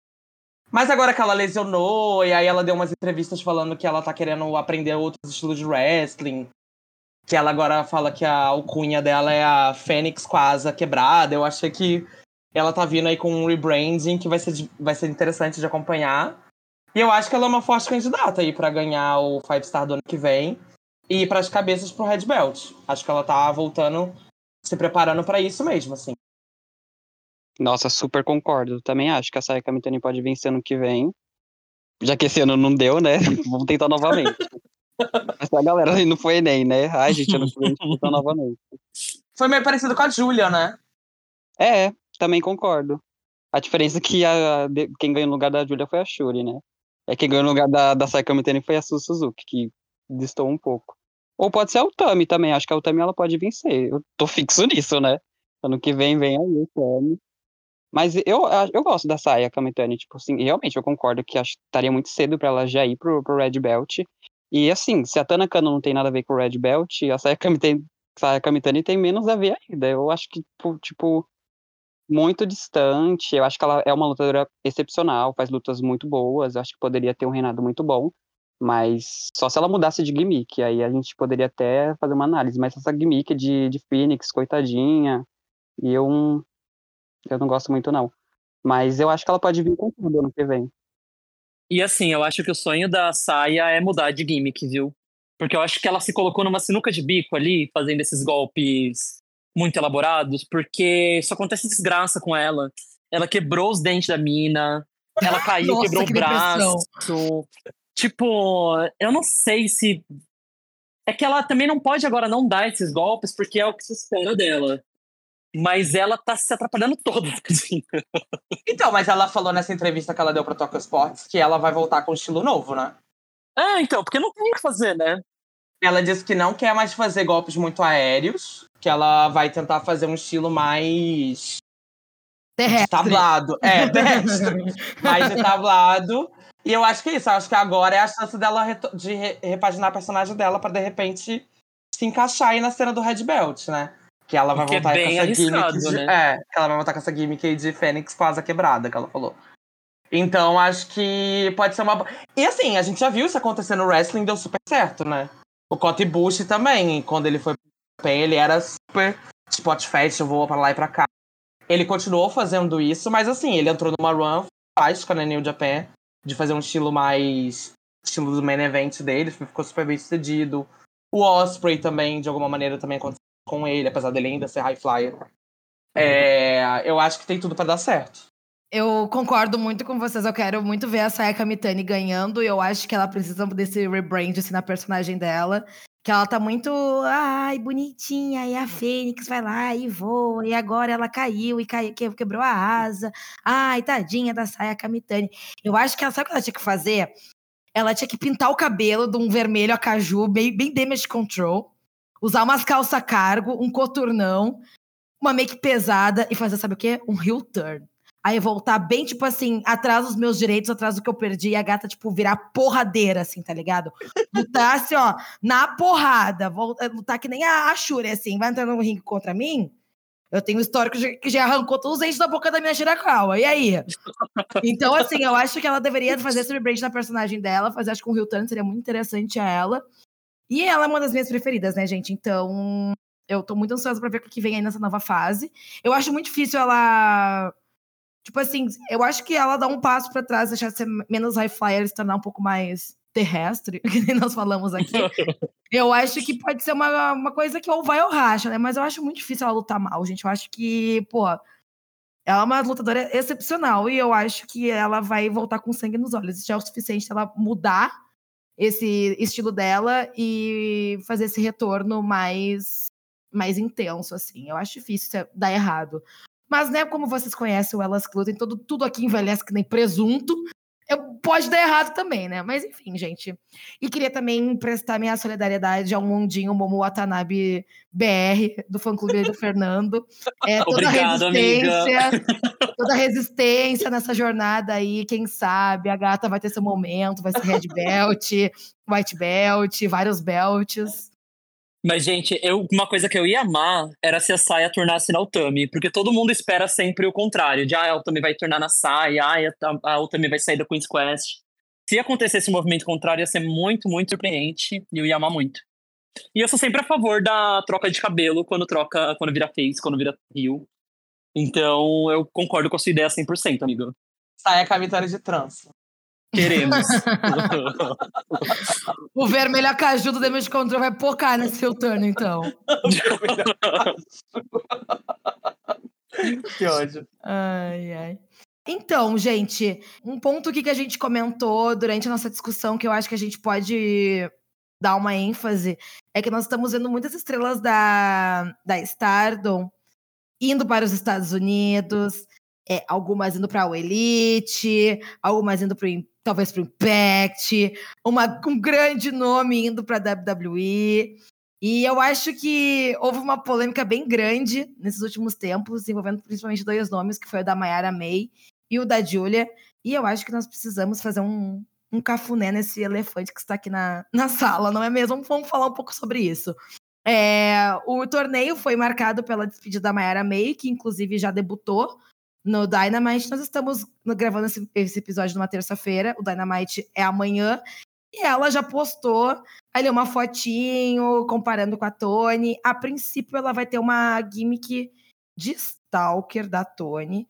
Mas agora que ela lesionou, e aí ela deu umas entrevistas falando que ela tá querendo aprender outros estilos de wrestling. Que ela agora fala que a alcunha dela é a Fênix com asa quebrada. Eu achei que ela tá vindo aí com um rebranding que vai ser, vai ser interessante de acompanhar. E eu acho que ela é uma forte candidata aí para ganhar o Five Star do ano que vem e ir pras cabeças pro Red Belt. Acho que ela tá voltando, se preparando para isso mesmo, assim. Nossa, super concordo. Também acho que a Sayaka Mitani pode vencer ano que vem. Já que esse ano não deu, né? Vamos tentar novamente. Essa galera não foi Enem, né? Ai, gente, ano que vem a tentar novamente. Foi meio parecido com a Julia, né? É, também concordo. A diferença é que a, quem ganhou no lugar da Julia foi a Shuri, né? É quem ganhou no lugar da, da Sayaka Mitani foi a Su Suzuki, que distou um pouco. Ou pode ser a Utami também. Acho que a Utami ela pode vencer. Eu tô fixo nisso, né? Ano que vem vem aí o Utami. Mas eu, eu gosto da Saya Kamitani, tipo assim, realmente eu concordo que acho, estaria muito cedo para ela já ir pro, pro Red Belt. E assim, se a Tanaka não tem nada a ver com o Red Belt, a Saya Kamitani, Saya Kamitani tem menos a ver ainda. Eu acho que, tipo, tipo, muito distante. Eu acho que ela é uma lutadora excepcional, faz lutas muito boas. Eu acho que poderia ter um reinado muito bom. Mas só se ela mudasse de gimmick, aí a gente poderia até fazer uma análise. Mas essa gimmick de, de Phoenix, coitadinha, e eu eu não gosto muito, não. Mas eu acho que ela pode vir com tudo ano que vem. E assim, eu acho que o sonho da Saia é mudar de gimmick, viu? Porque eu acho que ela se colocou numa sinuca de bico ali, fazendo esses golpes muito elaborados, porque só acontece desgraça com ela. Ela quebrou os dentes da mina, ela caiu, Nossa, quebrou que o braço. Tipo, eu não sei se. É que ela também não pode agora não dar esses golpes, porque é o que se espera dela. Mas ela tá se atrapalhando toda. Então, mas ela falou nessa entrevista que ela deu pra Tokyo Sports que ela vai voltar com um estilo novo, né? É, então, porque não tem o que fazer, né? Ela disse que não quer mais fazer golpes muito aéreos, que ela vai tentar fazer um estilo mais Terrestre. tablado. É, terrestre. mais de tablado. E eu acho que é isso. Eu acho que agora é a chance dela de re- repaginar a personagem dela pra de repente se encaixar aí na cena do Red Belt, né? Que ela vai é voltar bem com essa gimmick de, né? É, que ela vai voltar com essa gimmick aí de Fênix com asa quebrada, que ela falou. Então, acho que pode ser uma. E assim, a gente já viu isso acontecer no wrestling, deu super certo, né? O Cotty Bush também, quando ele foi pro ele era super spot fest, eu vou pra lá e pra cá. Ele continuou fazendo isso, mas assim, ele entrou numa run fantástica na New Japan, de fazer um estilo mais. estilo do main event dele, ficou super bem sucedido. O Osprey também, de alguma maneira, também aconteceu com ele, apesar dele ainda ser high flyer. É, eu acho que tem tudo pra dar certo. Eu concordo muito com vocês. Eu quero muito ver a Sayaka Mitani ganhando. E eu acho que ela precisa desse rebrand assim, na personagem dela. Que ela tá muito. Ai, bonitinha. E a Fênix vai lá e voa. E agora ela caiu e cai, que- quebrou a asa. Ai, tadinha da Sayaka Mitani. Eu acho que ela sabe o que ela tinha que fazer? Ela tinha que pintar o cabelo de um vermelho a caju, bem, bem damage control. Usar umas calça cargo, um coturnão, uma make pesada e fazer, sabe o quê? Um heel turn. Aí voltar bem, tipo assim, atrás dos meus direitos, atrás do que eu perdi, e a gata, tipo, virar porradeira, assim, tá ligado? Lutar assim, ó, na porrada. Volta, lutar que nem a, a Shuri, assim, vai entrar no ringue contra mim. Eu tenho um histórico que já arrancou todos os dentes da boca da minha Shirakawa. E aí? Então, assim, eu acho que ela deveria fazer esse rebrand na personagem dela, fazer, acho que um Rio Turn seria muito interessante a ela. E ela é uma das minhas preferidas, né, gente? Então, eu tô muito ansiosa pra ver o que vem aí nessa nova fase. Eu acho muito difícil ela. Tipo assim, eu acho que ela dá um passo pra trás, deixar de ser menos high flyer e se tornar um pouco mais terrestre, que nem nós falamos aqui. Eu acho que pode ser uma, uma coisa que ou vai ou racha, né? Mas eu acho muito difícil ela lutar mal, gente. Eu acho que, pô, ela é uma lutadora excepcional e eu acho que ela vai voltar com sangue nos olhos. Isso já é o suficiente pra ela mudar esse estilo dela e fazer esse retorno mais, mais intenso, assim. Eu acho difícil dar errado. Mas, né, como vocês conhecem o Elas que lutam, todo, tudo aqui envelhece que nem presunto. Eu, pode dar errado também, né? Mas enfim, gente. E queria também prestar minha solidariedade ao Mundinho Momo Watanabe BR, do fã-clube do Fernando. É, toda Obrigado, a resistência, toda a resistência nessa jornada aí, quem sabe, a gata vai ter seu momento, vai ser red belt, white belt, vários belts. Mas, gente, eu, uma coisa que eu ia amar era se a saia tornasse na Utami, porque todo mundo espera sempre o contrário, de ah, a Utami vai tornar na saia, ah, a, a vai sair da Queen's Quest. Se acontecesse esse movimento contrário, ia ser muito, muito surpreendente e eu ia amar muito. E eu sou sempre a favor da troca de cabelo quando troca, quando vira face, quando vira rio. Então, eu concordo com a sua ideia 100%, amigo. Sai a vitória de trança. Queremos. O vermelho a caju do Damage Control vai pocar nesse seu turno, então. que ódio. Ai, ai. Então, gente, um ponto aqui que a gente comentou durante a nossa discussão que eu acho que a gente pode dar uma ênfase é que nós estamos vendo muitas estrelas da, da Stardom indo para os Estados Unidos, é, algumas indo para o Elite, algumas indo para talvez para o Impact, uma, um grande nome indo para a WWE. E eu acho que houve uma polêmica bem grande nesses últimos tempos, envolvendo principalmente dois nomes, que foi o da Mayara May e o da Julia. E eu acho que nós precisamos fazer um, um cafuné nesse elefante que está aqui na, na sala, não é mesmo? Vamos falar um pouco sobre isso. É, o torneio foi marcado pela despedida da Mayara May, que inclusive já debutou no Dynamite. Nós estamos gravando esse, esse episódio numa terça-feira, o Dynamite é amanhã. E ela já postou ali uma fotinho comparando com a Tony. A princípio, ela vai ter uma gimmick de Stalker da Tony.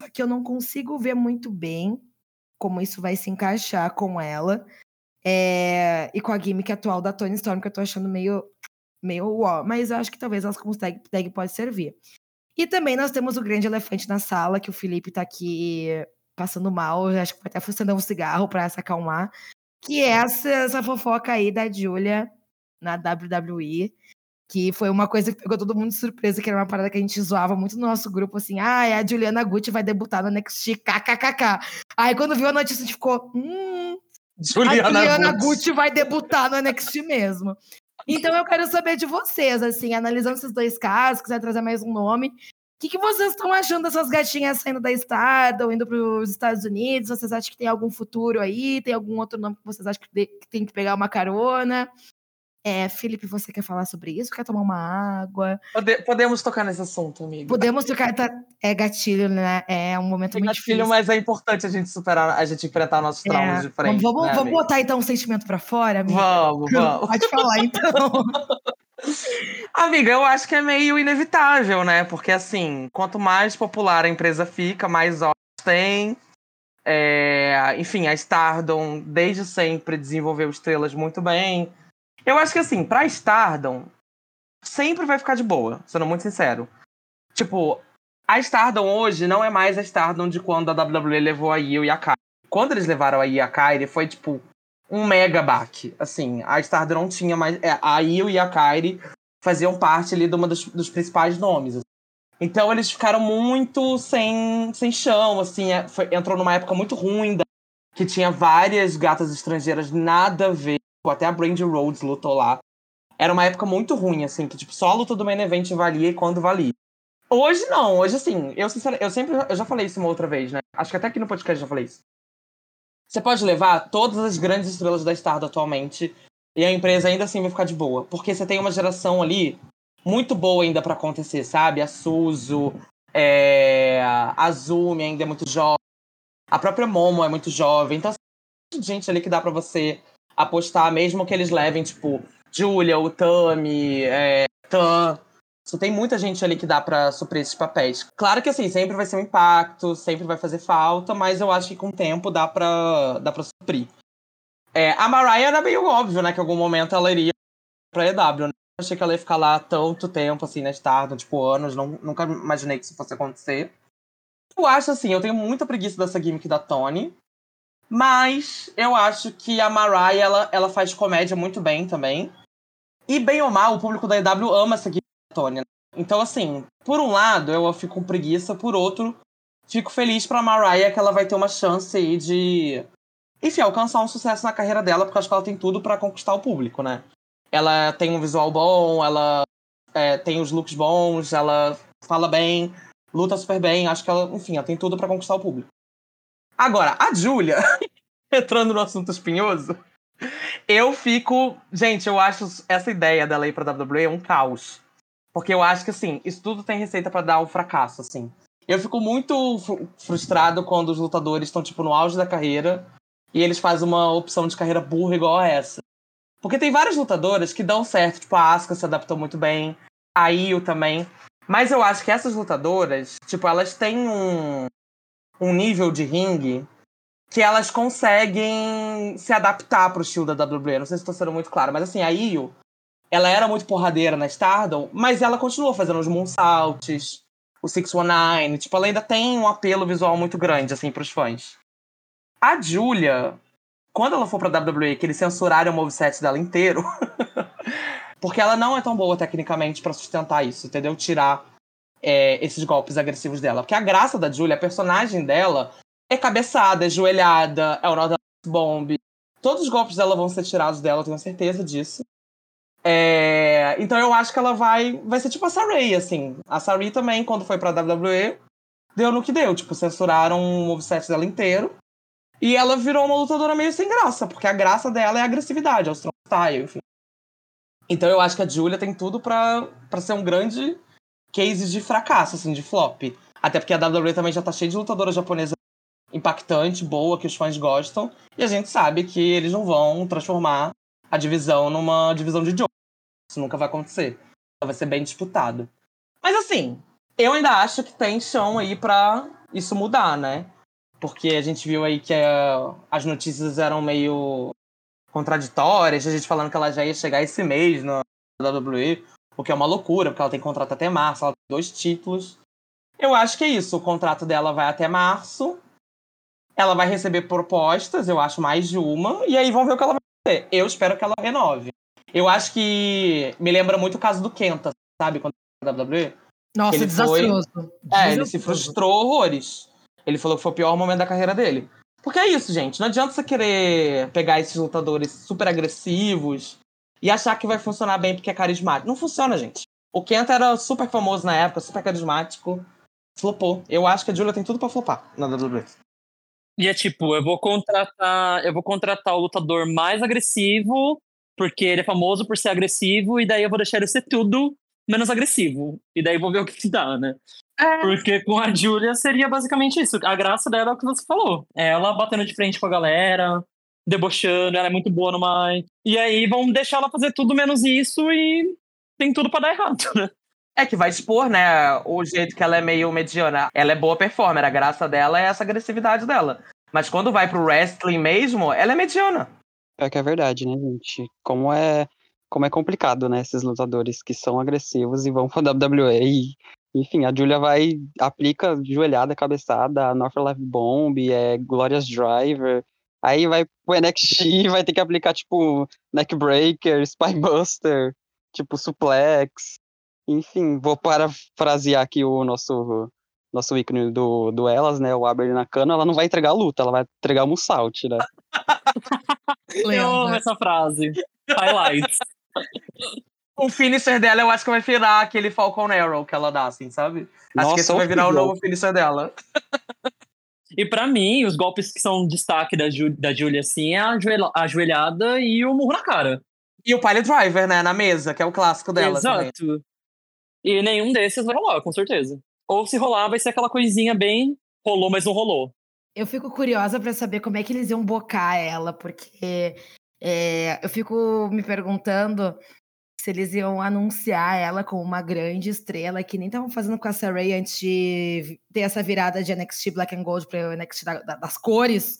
Só que eu não consigo ver muito bem como isso vai se encaixar com ela. É, e com a gimmick atual da Tony Storm, que eu tô achando meio, meio ó, mas eu acho que talvez elas tag, tag pode servir. E também nós temos o grande elefante na sala, que o Felipe tá aqui passando mal, acho que vai até funcionando um cigarro para se acalmar, que é essa, essa fofoca aí da Julia na WWE, Que foi uma coisa que pegou todo mundo de surpresa, que era uma parada que a gente zoava muito no nosso grupo, assim, ah, a Juliana Gucci vai debutar no NXT, kkkk. Aí quando viu a notícia, a gente ficou, hum, Juliana, a Juliana Gucci. Gucci vai debutar no NXT mesmo. Então eu quero saber de vocês, assim, analisando esses dois casos, quiser trazer mais um nome, o que, que vocês estão achando dessas gatinhas saindo da Stardom, indo para os Estados Unidos? Vocês acham que tem algum futuro aí? Tem algum outro nome que vocês acham que, que tem que pegar uma carona? É, Felipe, você quer falar sobre isso? Quer tomar uma água? Pode- podemos tocar nesse assunto, amigo. Podemos trocar. tá- É gatilho, né? É um momento É muito gatilho, difícil. mas é importante a gente superar, a gente enfrentar nossos traumas É, de frente. Vamos, né, vamos amigo? botar então um sentimento pra fora, amiga? Vamos, vamos. Pode falar, então. Amiga, eu acho que é meio inevitável, né? Porque, assim, quanto mais popular a empresa fica, mais horas tem. É, Enfim, a Stardom, desde sempre, desenvolveu estrelas muito bem. Eu acho que, assim, pra Stardom, sempre vai ficar de boa, sendo muito sincero. Tipo, a Stardom hoje não é mais a Stardom de quando a WWE levou a Io e a Kairi. Quando eles levaram a Io e a Kairi, foi, tipo, um mega baque. Assim, a Stardom não tinha mais... é, a Io e a Kairi faziam parte ali de uma dos, dos principais nomes. assim. Então eles ficaram muito sem, sem chão, assim, é, foi- entrou numa época muito ruim, da- que tinha várias gatas estrangeiras, nada a ver. Tipo, Até a Brandy Rhodes lutou lá. Era uma época muito ruim, assim, que tipo, só a luta do main event valia e quando valia. Hoje não, hoje assim, eu, sincera- eu sempre, eu já falei isso uma outra vez, né? Acho que até aqui no podcast eu já falei isso. Você pode levar todas as grandes estrelas da Stardom atualmente e a empresa ainda assim vai ficar de boa. Porque você tem uma geração ali muito boa ainda pra acontecer, sabe? A Suzu, é, a Azumi ainda é muito jovem, a própria Momo é muito jovem. Então, tem muita gente ali que dá pra você apostar, mesmo que eles levem, tipo, Julia, o Tami, é, Tan. Só tem muita gente ali que dá pra suprir esses papéis. Claro que assim, sempre vai ser um impacto, sempre vai fazer falta, mas eu acho que com o tempo dá pra, dá pra suprir. É, a Mariah era meio óbvio, né? Que em algum momento ela iria pra EW, né? Achei que ela ia ficar lá tanto tempo, assim, na Stardom, tipo, anos. Não, nunca imaginei que isso fosse acontecer. Eu acho, assim, eu tenho muita preguiça dessa gimmick da Tony. Mas eu acho que a Mariah, ela, ela faz comédia muito bem também. E bem ou mal, o público da EW ama essa Tony. né? Então, assim, por um lado, eu fico com preguiça. Por outro, fico feliz pra Mariah que ela vai ter uma chance aí de enfim, alcançar um sucesso na carreira dela, porque acho que ela tem tudo pra conquistar o público, né? Ela tem um visual bom, ela é, tem os looks bons, ela fala bem, luta super bem, acho que ela, enfim, ela tem tudo pra conquistar o público. Agora, a Julia, entrando no assunto espinhoso, eu fico. Gente, eu acho essa ideia dela ir pra WWE um caos. Porque eu acho que, assim, isso tudo tem receita pra dar um fracasso, assim. Eu fico muito fru- frustrado quando os lutadores estão, tipo, no auge da carreira e eles fazem uma opção de carreira burra igual a essa. Porque tem várias lutadoras que dão certo, tipo, a Asuka se adaptou muito bem, a Io também. Mas eu acho que essas lutadoras, tipo, elas têm um, um nível de ringue que elas conseguem se adaptar pro estilo da WWE. Não sei se estou sendo muito claro, mas assim, a Io, ela era muito porradeira na Stardom, mas ela continuou fazendo os moonsaults, o 619, tipo, ela ainda tem um apelo visual muito grande, assim, pros fãs. A Julia, quando ela for pra WWE, que eles censuraram o moveset dela inteiro, porque ela não é tão boa tecnicamente pra sustentar isso, entendeu? Tirar é, esses golpes agressivos dela. Porque a graça da Julia, a personagem dela, é cabeçada, é joelhada, é o Northern Bomb. Todos os golpes dela vão ser tirados dela, tenho certeza disso. É, então eu acho que ela vai vai ser tipo a Saray, assim. A Saray também, quando foi pra WWE, deu no que deu. Tipo, censuraram o moveset dela inteiro. E ela virou uma lutadora meio sem graça, porque a graça dela é a agressividade, é o strong style, enfim. Então eu acho que a Julia tem tudo pra ser um grande case de fracasso, assim, de flop. Até porque a WWE também já tá cheia de lutadora japonesa impactante, boa, que os fãs gostam. E a gente sabe que eles não vão transformar a divisão numa divisão de Joe. Isso nunca vai acontecer. Vai ser bem disputado. Mas assim, eu ainda acho que tem chão aí pra isso mudar, né? Porque a gente viu aí que eh, as notícias eram meio contraditórias, a gente falando que ela já ia chegar esse mês na WWE, o que é uma loucura, porque ela tem contrato até março, ela tem dois títulos. Eu acho que é isso, o contrato dela vai até março. Ela vai receber propostas, eu acho mais de uma, e aí vão ver o que ela vai fazer. Eu espero que ela renove. Eu acho que me lembra muito o caso do Kenta, sabe? Quando WWE. Nossa, Ele desastroso. É, ele se frustrou horrores. Ele falou que foi o pior momento da carreira dele. Porque é isso, gente. Não adianta você querer pegar esses lutadores super agressivos e achar que vai funcionar bem porque é carismático. Não funciona, gente. O Kenta era super famoso na época, super carismático. Flopou. Eu acho que a Julia tem tudo pra flopar na WWE. E é tipo, eu vou contratar, eu vou contratar o lutador mais agressivo, porque ele é famoso por ser agressivo, e daí eu vou deixar ele ser tudo menos agressivo. E daí eu vou ver o que, que dá, né? Porque com a Julia seria basicamente isso. A graça dela é o que você falou. Ela batendo de frente com a galera, debochando, ela é muito boa no mic. E aí vão deixar ela fazer tudo menos isso e tem tudo pra dar errado, né? É que vai expor, né, o jeito que ela é meio mediana. Ela é boa performer, a graça dela é essa agressividade dela. Mas quando vai pro wrestling mesmo, ela é mediana. É que é verdade, né, gente? Como é, como é complicado, né? Esses lutadores que são agressivos e vão pra WWE. E, enfim, a Julia vai, aplica joelhada, cabeçada, North Life Bomb, é Glorious Driver. Aí vai pro NXT, vai ter que aplicar, tipo, Neckbreaker, Spybuster, tipo, Suplex. Enfim, vou parafrasear aqui o nosso nosso ícone do, do Elas, né? O Aber Nakano, ela não vai entregar a luta, ela vai entregar o Mussault, né? Eu amo essa frase. Highlights. O finisher dela eu acho que vai virar aquele Falcon Arrow que ela dá, assim, sabe? acho Nossa, que esse vai virar o novo finisher dela. E pra mim, os golpes que são destaque da, Ju, da Julia, assim, é a, ajoelha- a ajoelhada e o murro na cara. E o Pilot Driver, né, na mesa, que é o clássico dela também. Exato. E nenhum desses vai rolar, com certeza. Ou se rolar, vai ser aquela coisinha bem rolou, mas não rolou. Eu fico curiosa pra saber como é que eles iam bocar ela, porque é, eu fico me perguntando se eles iam anunciar ela como uma grande estrela, que nem estavam fazendo com a Saray antes de ter essa virada de NXT Black and Gold para NXT da- da- das cores.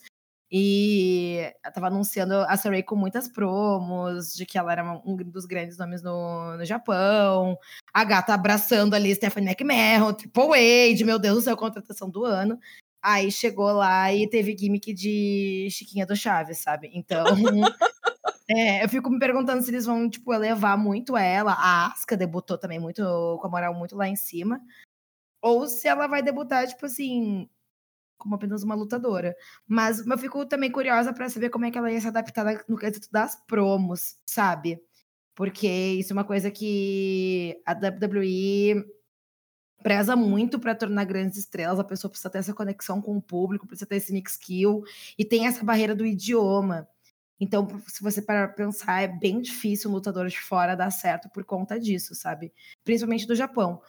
E eu tava anunciando a Saray com muitas promos, de que ela era um dos grandes nomes no, no Japão. A gata abraçando ali Stephanie McMahon, Triple H, meu Deus do céu, contratação do ano. Aí chegou lá e teve gimmick de Chiquinha do Chaves, sabe? Então, é, eu fico me perguntando se eles vão, tipo, elevar muito ela. A Asuka debutou também muito, com a moral muito lá em cima. Ou se ela vai debutar, tipo assim, como apenas uma lutadora. Mas eu fico também curiosa pra saber como é que ela ia se adaptar no quesito das promos, sabe? Porque isso é uma coisa que a WWE preza muito para tornar grandes estrelas, a pessoa precisa ter essa conexão com o público, precisa ter esse mix skill e tem essa barreira do idioma. Então, se você parar pra pensar, é bem difícil um lutador de fora dar certo por conta disso, sabe? Principalmente do Japão.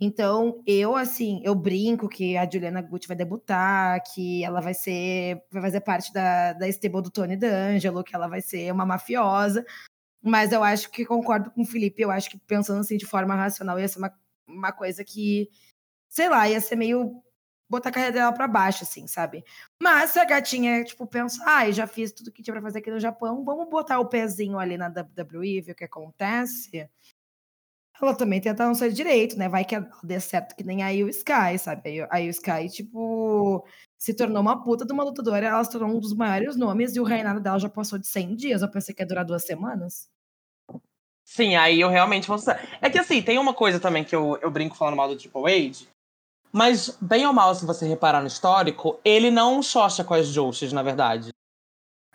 Então, eu, assim, eu brinco que a Juliana Gucci vai debutar, que ela vai ser, vai fazer parte da, da stable do Tony D'Angelo, que ela vai ser uma mafiosa. Mas eu acho que concordo com o Felipe, eu acho que pensando assim de forma racional ia ser uma, uma coisa que, sei lá, ia ser meio botar a carreira dela pra baixo, assim, sabe? Mas se a gatinha, tipo, pensa, ai, já fiz tudo que tinha pra fazer aqui no Japão, vamos botar o pezinho ali na WWE, ver o que acontece. Ela também tenta não ser direito, né? Vai que dê certo que nem a Io Sky, sabe? A Io Sky, tipo, se tornou uma puta de uma lutadora, ela se tornou um dos maiores nomes e o reinado dela já passou de 100 dias. Eu pensei que ia durar duas semanas. Sim, aí eu realmente vou. É que assim, tem uma coisa também que eu, eu brinco falando mal do Triple H. Mas, bem ou mal, se você reparar no histórico, ele não xoxa com as Joshis, na verdade.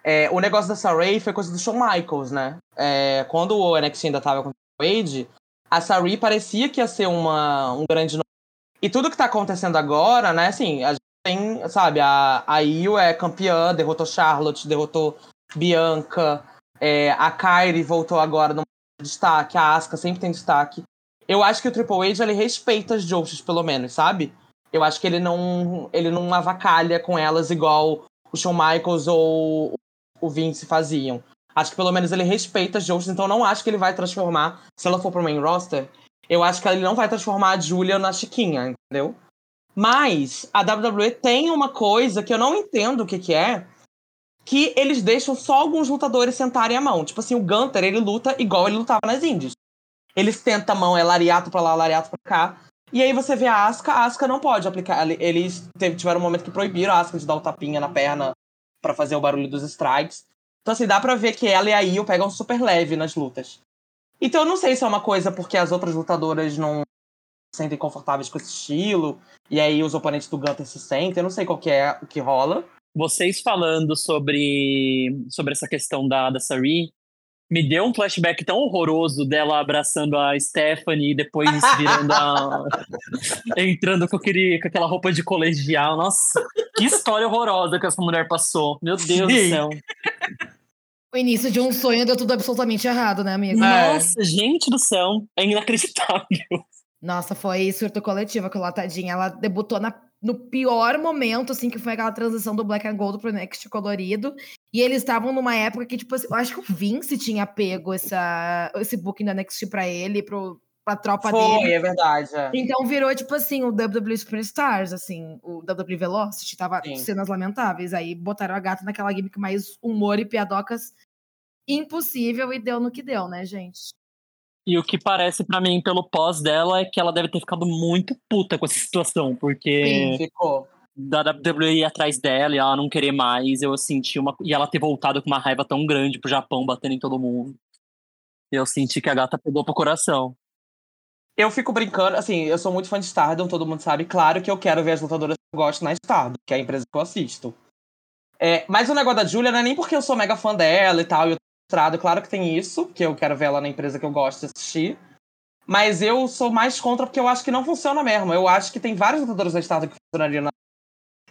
É, o negócio da Saray foi coisa do Shawn Michaels, né? É, quando o NXT ainda tava com o Triple H, a Saray parecia que ia ser uma, um grande nome. E tudo que tá acontecendo agora, né, assim, a gente tem, sabe, a, a Io é campeã, derrotou Charlotte, derrotou Bianca, é, a Kyrie voltou agora no destaque, a Asuka sempre tem destaque. Eu acho que o Triple H ele respeita as Joshis, pelo menos, sabe? Eu acho que ele não, ele não avacalha com elas igual o Shawn Michaels ou o Vince faziam. Acho que pelo menos ele respeita as Joshis, então não acho que ele vai transformar, se ela for pro main roster, eu acho que ele não vai transformar a Julia na Chiquinha, entendeu? Mas a WWE tem uma coisa que eu não entendo o que, que é, que eles deixam só alguns lutadores sentarem a mão. Tipo assim, o Gunter, ele luta igual ele lutava nas Indies. Eles tentam a mão, é lariato pra lá, lariato pra cá. E aí você vê a Asuka, a Asuka não pode aplicar. Eles tiveram um momento que proibiram a Asuka de dar o tapinha na perna pra fazer o barulho dos strikes. Então, assim, dá pra ver que ela e a Io pegam super leve nas lutas. Então, eu não sei se é uma coisa porque as outras lutadoras não se sentem confortáveis com esse estilo, e aí os oponentes do Gunter se sentem, eu não sei qual que é o que rola. Vocês falando sobre, sobre essa questão da, da Sari, me deu um flashback tão horroroso dela abraçando a Stephanie e depois virando a. entrando com, aquele, com aquela roupa de colegial. Nossa, que história horrorosa que essa mulher passou. Meu Deus Sim. do céu. O início de um sonho deu tudo absolutamente errado, né, amigo? Nossa, é. gente do céu. É inacreditável. Nossa, foi surto coletivo aquela tadinha. Ela debutou na, no pior momento, assim, que foi aquela transição do Black and Gold pro Next colorido. E eles estavam numa época que, tipo, assim, eu acho que o Vince tinha pego essa, esse booking da Next pra ele, pro, pra tropa foi, dele. É verdade. É. Então virou, tipo assim, o WWE Superstars, assim, o WWE Velocity, tava Sim. cenas lamentáveis. Aí botaram a gata naquela gimmick mais humor e piadocas impossível e deu no que deu, né, gente? E o que parece para mim pelo pós dela é que ela deve ter ficado muito puta com essa situação, porque Sim, ficou. da WWE atrás dela e ela não querer mais, eu senti uma e ela ter voltado com uma raiva tão grande pro Japão batendo em todo mundo. Eu senti que a gata pegou pro coração. Eu fico brincando, assim, eu sou muito fã de Stardom, todo mundo sabe. Claro que eu quero ver as lutadoras que eu gosto na Stardom, que é a empresa que eu assisto. É, mas o negócio da Julia não é nem porque eu sou mega fã dela e tal, e eu Claro que tem isso, que eu quero ver ela na empresa que eu gosto de assistir. Mas eu sou mais contra porque eu acho que não funciona mesmo. Eu acho que tem vários lutadores da Stardom que funcionariam na.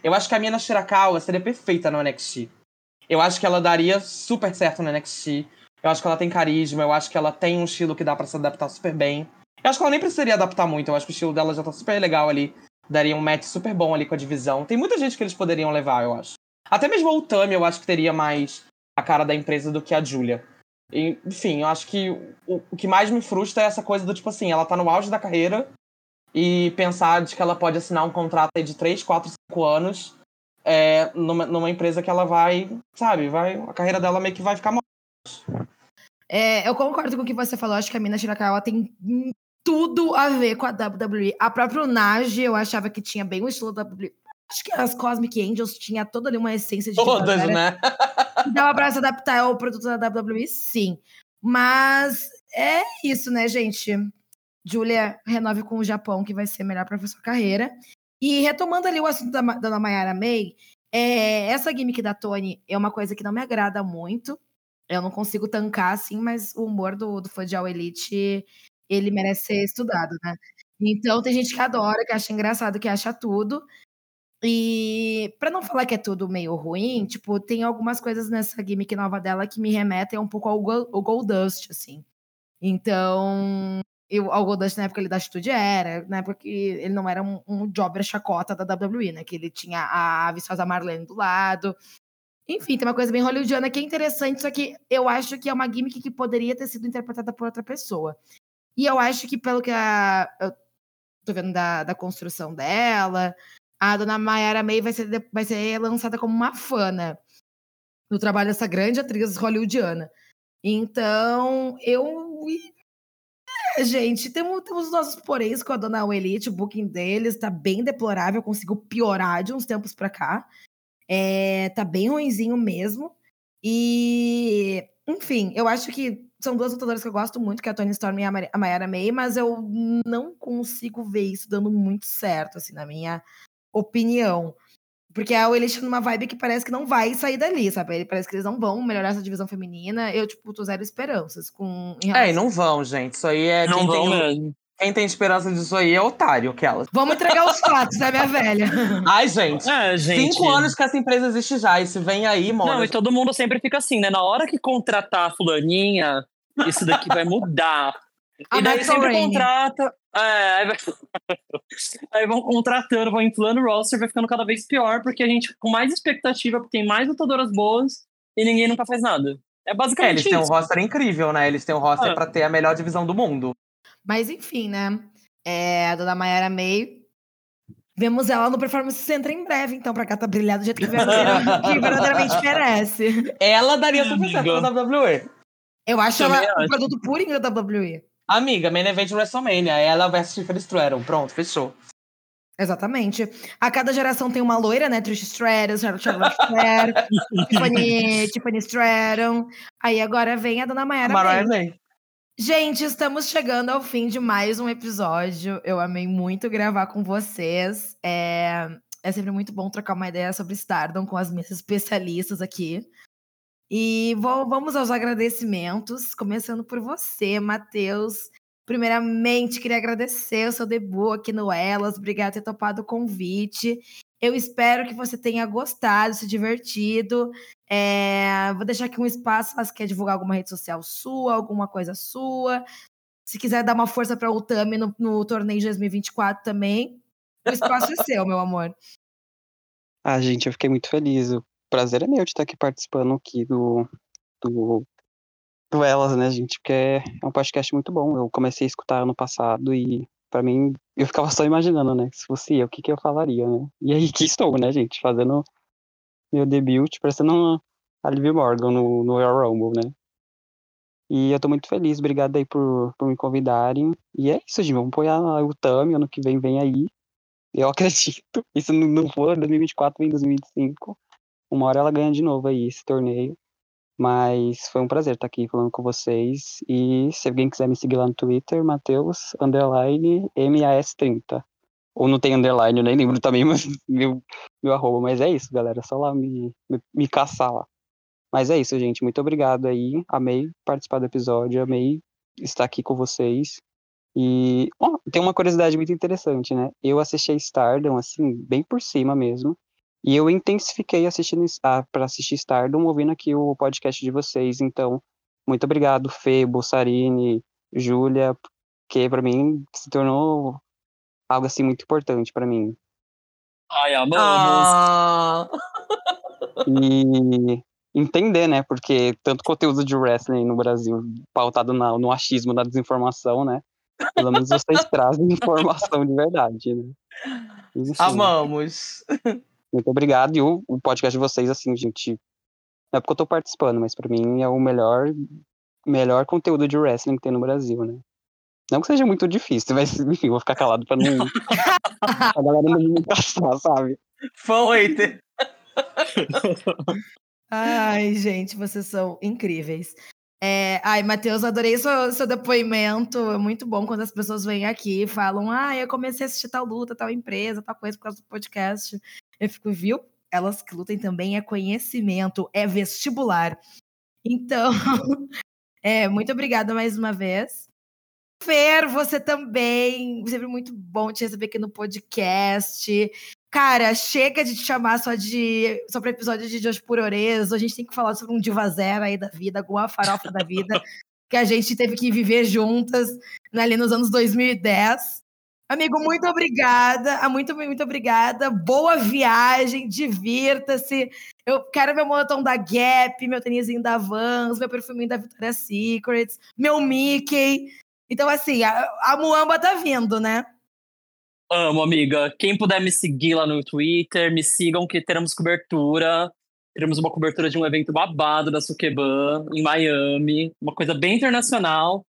Eu acho que a Mina Shirakawa seria perfeita no NXT. Eu acho que ela daria super certo no NXT. Eu acho que ela tem carisma, eu acho que ela tem um estilo que dá para se adaptar super bem. Eu acho que ela nem precisaria adaptar muito, eu acho que o estilo dela já tá super legal ali. Daria um match super bom ali com a divisão. Tem muita gente que eles poderiam levar, eu acho. Até mesmo o Utami eu acho que teria mais a cara da empresa do que a Julia. Enfim, eu acho que o, o que mais me frustra é essa coisa do tipo assim, ela tá no auge da carreira e pensar de que ela pode assinar um contrato aí de 3, 4, 5 anos é, numa, numa empresa que ela vai, sabe, vai, a carreira dela meio que vai ficar mal. É, eu concordo com o que você falou, acho que a Mina Shirakawa tem tudo a ver com a WWE. A própria Nage, eu achava que tinha bem o estilo da WWE. Acho que as Cosmic Angels tinha toda ali uma essência de. Todas, né? Dava pra se adaptar ao produto da WWE, sim. Mas é isso, né, gente? Julia, renove com o Japão, que vai ser melhor pra sua carreira. E retomando ali o assunto da, da Mayara May, é, essa gimmick da Tony é uma coisa que não me agrada muito. Eu não consigo tancar, assim, mas o humor do, do All Elite, ele merece ser estudado, né? Então tem gente que adora, que acha engraçado, que acha tudo. E para não falar que é tudo meio ruim, tipo, tem algumas coisas nessa gimmick nova dela que me remetem um pouco ao, ao Goldust, assim. Então, eu, ao Goldust na época ele da atitude era, na época ele não era um, um jobber chacota da WWE, né? Que ele tinha a viçosa Marlene do lado. Enfim, tem uma coisa bem hollywoodiana que é interessante, só que eu acho que é uma gimmick que poderia ter sido interpretada por outra pessoa. E eu acho que pelo que a, eu tô vendo da, da construção dela, a dona Mayara May vai ser, vai ser lançada como uma fã, né? No trabalho dessa grande atriz hollywoodiana. Então, eu. É, gente, temos, temos nossos poréns com a dona Elite, o booking deles tá bem deplorável, conseguiu piorar de uns tempos pra cá. É, tá bem ruinzinho mesmo. E, enfim, eu acho que são duas lutadoras que eu gosto muito, que é a Tony Storm e a Mayara May, mas eu não consigo ver isso dando muito certo, assim, na minha opinião. Porque a Elite numa vibe que parece que não vai sair dali, sabe? Ele parece que eles não vão melhorar essa divisão feminina. Eu, tipo, tô zero esperanças com. É, e não vão, gente. Isso aí é. Não quem vão tem, mesmo. Quem tem esperança disso aí é otário, aquelas. Vamos entregar os fatos, né, minha velha? Ai, gente. É, gente. Cinco anos que essa empresa existe já. E se vem aí, mano. Não, e todo mundo sempre fica assim, né? Na hora que contratar a fulaninha, isso daqui vai mudar. A e daí Maxwell sempre Rainey. contrata. É, aí, vai... aí vão contratando, vão inflando o roster, vai ficando cada vez pior, porque a gente, com mais expectativa, porque tem mais lutadoras boas e ninguém nunca faz nada. É É, basicamente eles têm um isso. roster incrível, né? Eles têm um roster Ah. pra ter a melhor divisão do mundo. Mas enfim, né? É, a dona Mayara May. Vemos ela no Performance Center em breve, então, pra gata brilhar do jeito que verdadeiramente, que verdadeiramente merece. Ela daria É, super certo na WWE. Eu acho ela também um acho. produto purinho da WWE. Amiga, main event de WrestleMania. Ela versus Tiffany Stratton. Pronto, fechou. Exatamente. A cada geração tem uma loira, né? Trish Stratus, Charlotte Flair, Tiffany, Tiffany Stratton. Aí agora vem a Dona Mayara Mariah May. Gente, estamos chegando ao fim de mais um episódio. Eu amei muito gravar com vocês. É, é sempre muito bom trocar uma ideia sobre Stardom com as minhas especialistas aqui. E vou, vamos aos agradecimentos, começando por você, Matheus. Primeiramente, queria agradecer o seu debut aqui no Elas. Obrigada por ter topado o convite. Eu espero que você tenha gostado, se divertido. É, vou deixar aqui um espaço se quer divulgar alguma rede social sua, alguma coisa sua. Se quiser dar uma força para o Utami no, no torneio de 2024 também, o espaço é seu, meu amor. Ah, gente, eu fiquei muito feliz. O prazer é meu de estar aqui participando aqui do, do do Elas, né, gente? Porque é, é um podcast muito bom. Eu comecei a escutar ano passado e, para mim, eu ficava só imaginando, né? Se fosse eu, o que, que eu falaria, né? E aí que estou, né, gente? Fazendo meu debut, parecendo a Liv Morgan no, no Royal Rumble, né? E eu tô muito feliz, obrigado aí por, por me convidarem. E é isso, gente, vamos apoiar o Tami, ano que vem vem aí. Eu acredito. Isso não, for 2024, vem 2025. Uma hora ela ganha de novo aí esse torneio. Mas foi um prazer estar aqui falando com vocês. E se alguém quiser me seguir lá no Twitter, Matheus, underline, MAS30. Ou não tem underline, nem lembro também mas, meu, meu arroba. Mas é isso, galera. Só lá me, me, me caçar lá. Mas é isso, gente. Muito obrigado aí. Amei participar do episódio. Amei estar aqui com vocês. E oh, tem uma curiosidade muito interessante, né? Eu assisti a Stardom, assim, bem por cima mesmo. E eu intensifiquei assistindo ah, para assistir Stardom ouvindo aqui o podcast de vocês. Então, muito obrigado, Fê, Bussarini, Júlia, que para mim se tornou algo assim muito importante para mim. Ai, amamos! Ah. E entender, né? Porque tanto conteúdo de wrestling no Brasil pautado na, no achismo da desinformação, né? Pelo menos vocês trazem informação de verdade, né? Enfim. Amamos! Muito obrigado. E o, o podcast de vocês, assim, gente. Não é porque eu tô participando, mas para mim é o melhor, melhor conteúdo de wrestling que tem no Brasil, né? Não que seja muito difícil, mas enfim, vou ficar calado pra não. a galera não me encaixar, sabe? Fã hater. Ai, gente, vocês são incríveis. É, ai, Matheus, adorei seu, seu depoimento. É muito bom quando as pessoas vêm aqui e falam: Ah, eu comecei a assistir tal luta, tal empresa, tal coisa por causa do podcast. Eu fico, viu? Elas que lutem também é conhecimento, é vestibular. Então, é, muito obrigada mais uma vez. Fer, você também. Sempre muito bom te receber aqui no podcast. Cara, chega de te chamar só de só para episódio de Hoje por Orezo. A gente tem que falar sobre um diva zero aí da vida, alguma farofa da vida que a gente teve que viver juntas né, ali nos anos 2010. Amigo, muito obrigada. Ah, muito, muito obrigada. Boa viagem, divirta-se. Eu quero meu moletom da Gap, meu tênisinho da Vans, meu perfuminho da Victoria's Secrets, meu Mickey. Então, assim, a, a Muamba tá vindo, né? Amo, amiga. Quem puder me seguir lá no Twitter, me sigam que teremos cobertura. Teremos uma cobertura de um evento babado da Sukeban em Miami. Uma coisa bem internacional,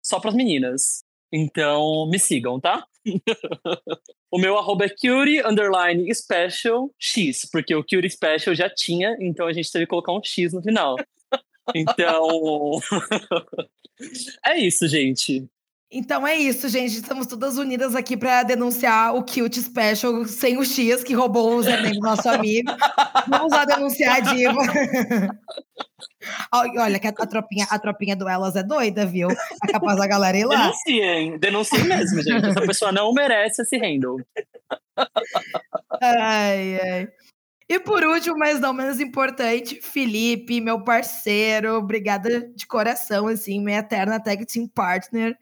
só para as meninas. Então, me sigam, tá? o meu arroba é Curie underline special X, porque o Curie special já tinha, então a gente teve que colocar um X no final. Então. é isso, gente. Então é isso, gente. Estamos todas unidas aqui para denunciar o Cute Special sem o X, que roubou o username do nosso amigo. Vamos lá denunciar a diva. Olha, que a, a, tropinha, a tropinha do Elas é doida, viu? É capaz da galera ir lá. Denunciem, denunciem mesmo, gente. Essa pessoa não merece esse handle. Ai, ai. E por último, mas não menos importante, Felipe, meu parceiro, obrigada de coração, assim, minha eterna tag team partner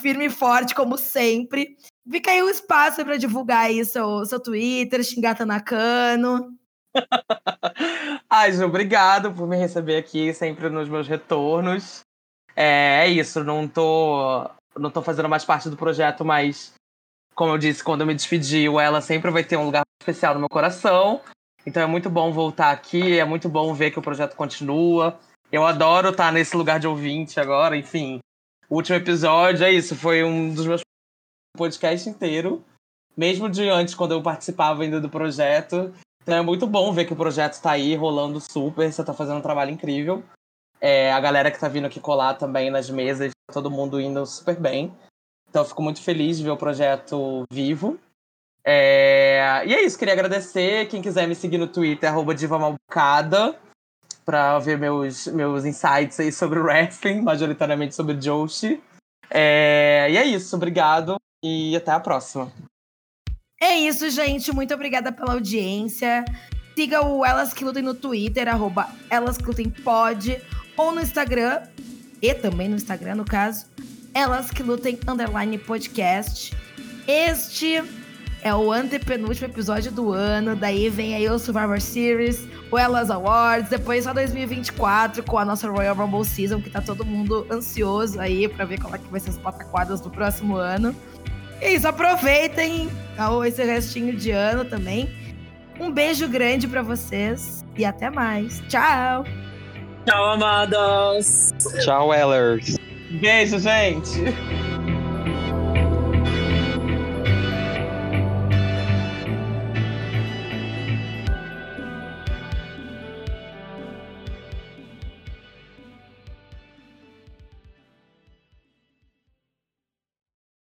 firme e forte, como sempre. Fica aí o espaço para divulgar aí seu, seu Twitter, xingar Tanakano. Ai, Ju, obrigado por me receber aqui sempre nos meus retornos. É, é isso, não tô, não tô fazendo mais parte do projeto, mas como eu disse, quando eu me despedi, Ela sempre vai ter um lugar especial no meu coração. Então é muito bom voltar aqui, é muito bom ver que o projeto continua. Eu adoro estar nesse lugar de ouvinte agora, enfim. O último episódio, é isso, foi um dos meus podcasts inteiro. mesmo de antes, quando eu participava ainda do projeto. Então é muito bom ver que o projeto está aí rolando super, você está fazendo um trabalho incrível. É, a galera que está vindo aqui colar também nas mesas, todo mundo indo super bem. Então eu fico muito feliz de ver o projeto vivo. É... E é isso, queria agradecer. Quem quiser me seguir no Twitter, arroba Diva Malbucada, pra ver meus, meus insights aí sobre o wrestling, majoritariamente sobre o Joshi. É... E é isso, obrigado e até a próxima. É isso, gente. Muito obrigada pela audiência. Siga o Elas Que Lutem no Twitter, arroba Elas Que Lutem Pod, ou no Instagram, e também no Instagram, no caso, Elas Que Lutem Underline Podcast. Este é o antepenúltimo episódio do ano, daí vem aí o Survivor Series, o Elas Awards, depois só 2024 com a nossa Royal Rumble Season, que tá todo mundo ansioso aí pra ver como é que vai ser as pataquadas do próximo ano. E isso, aproveitem esse restinho de ano também. Um beijo grande para vocês e até mais. Tchau! Tchau, amadas! Tchau, Ellers! Beijo, gente!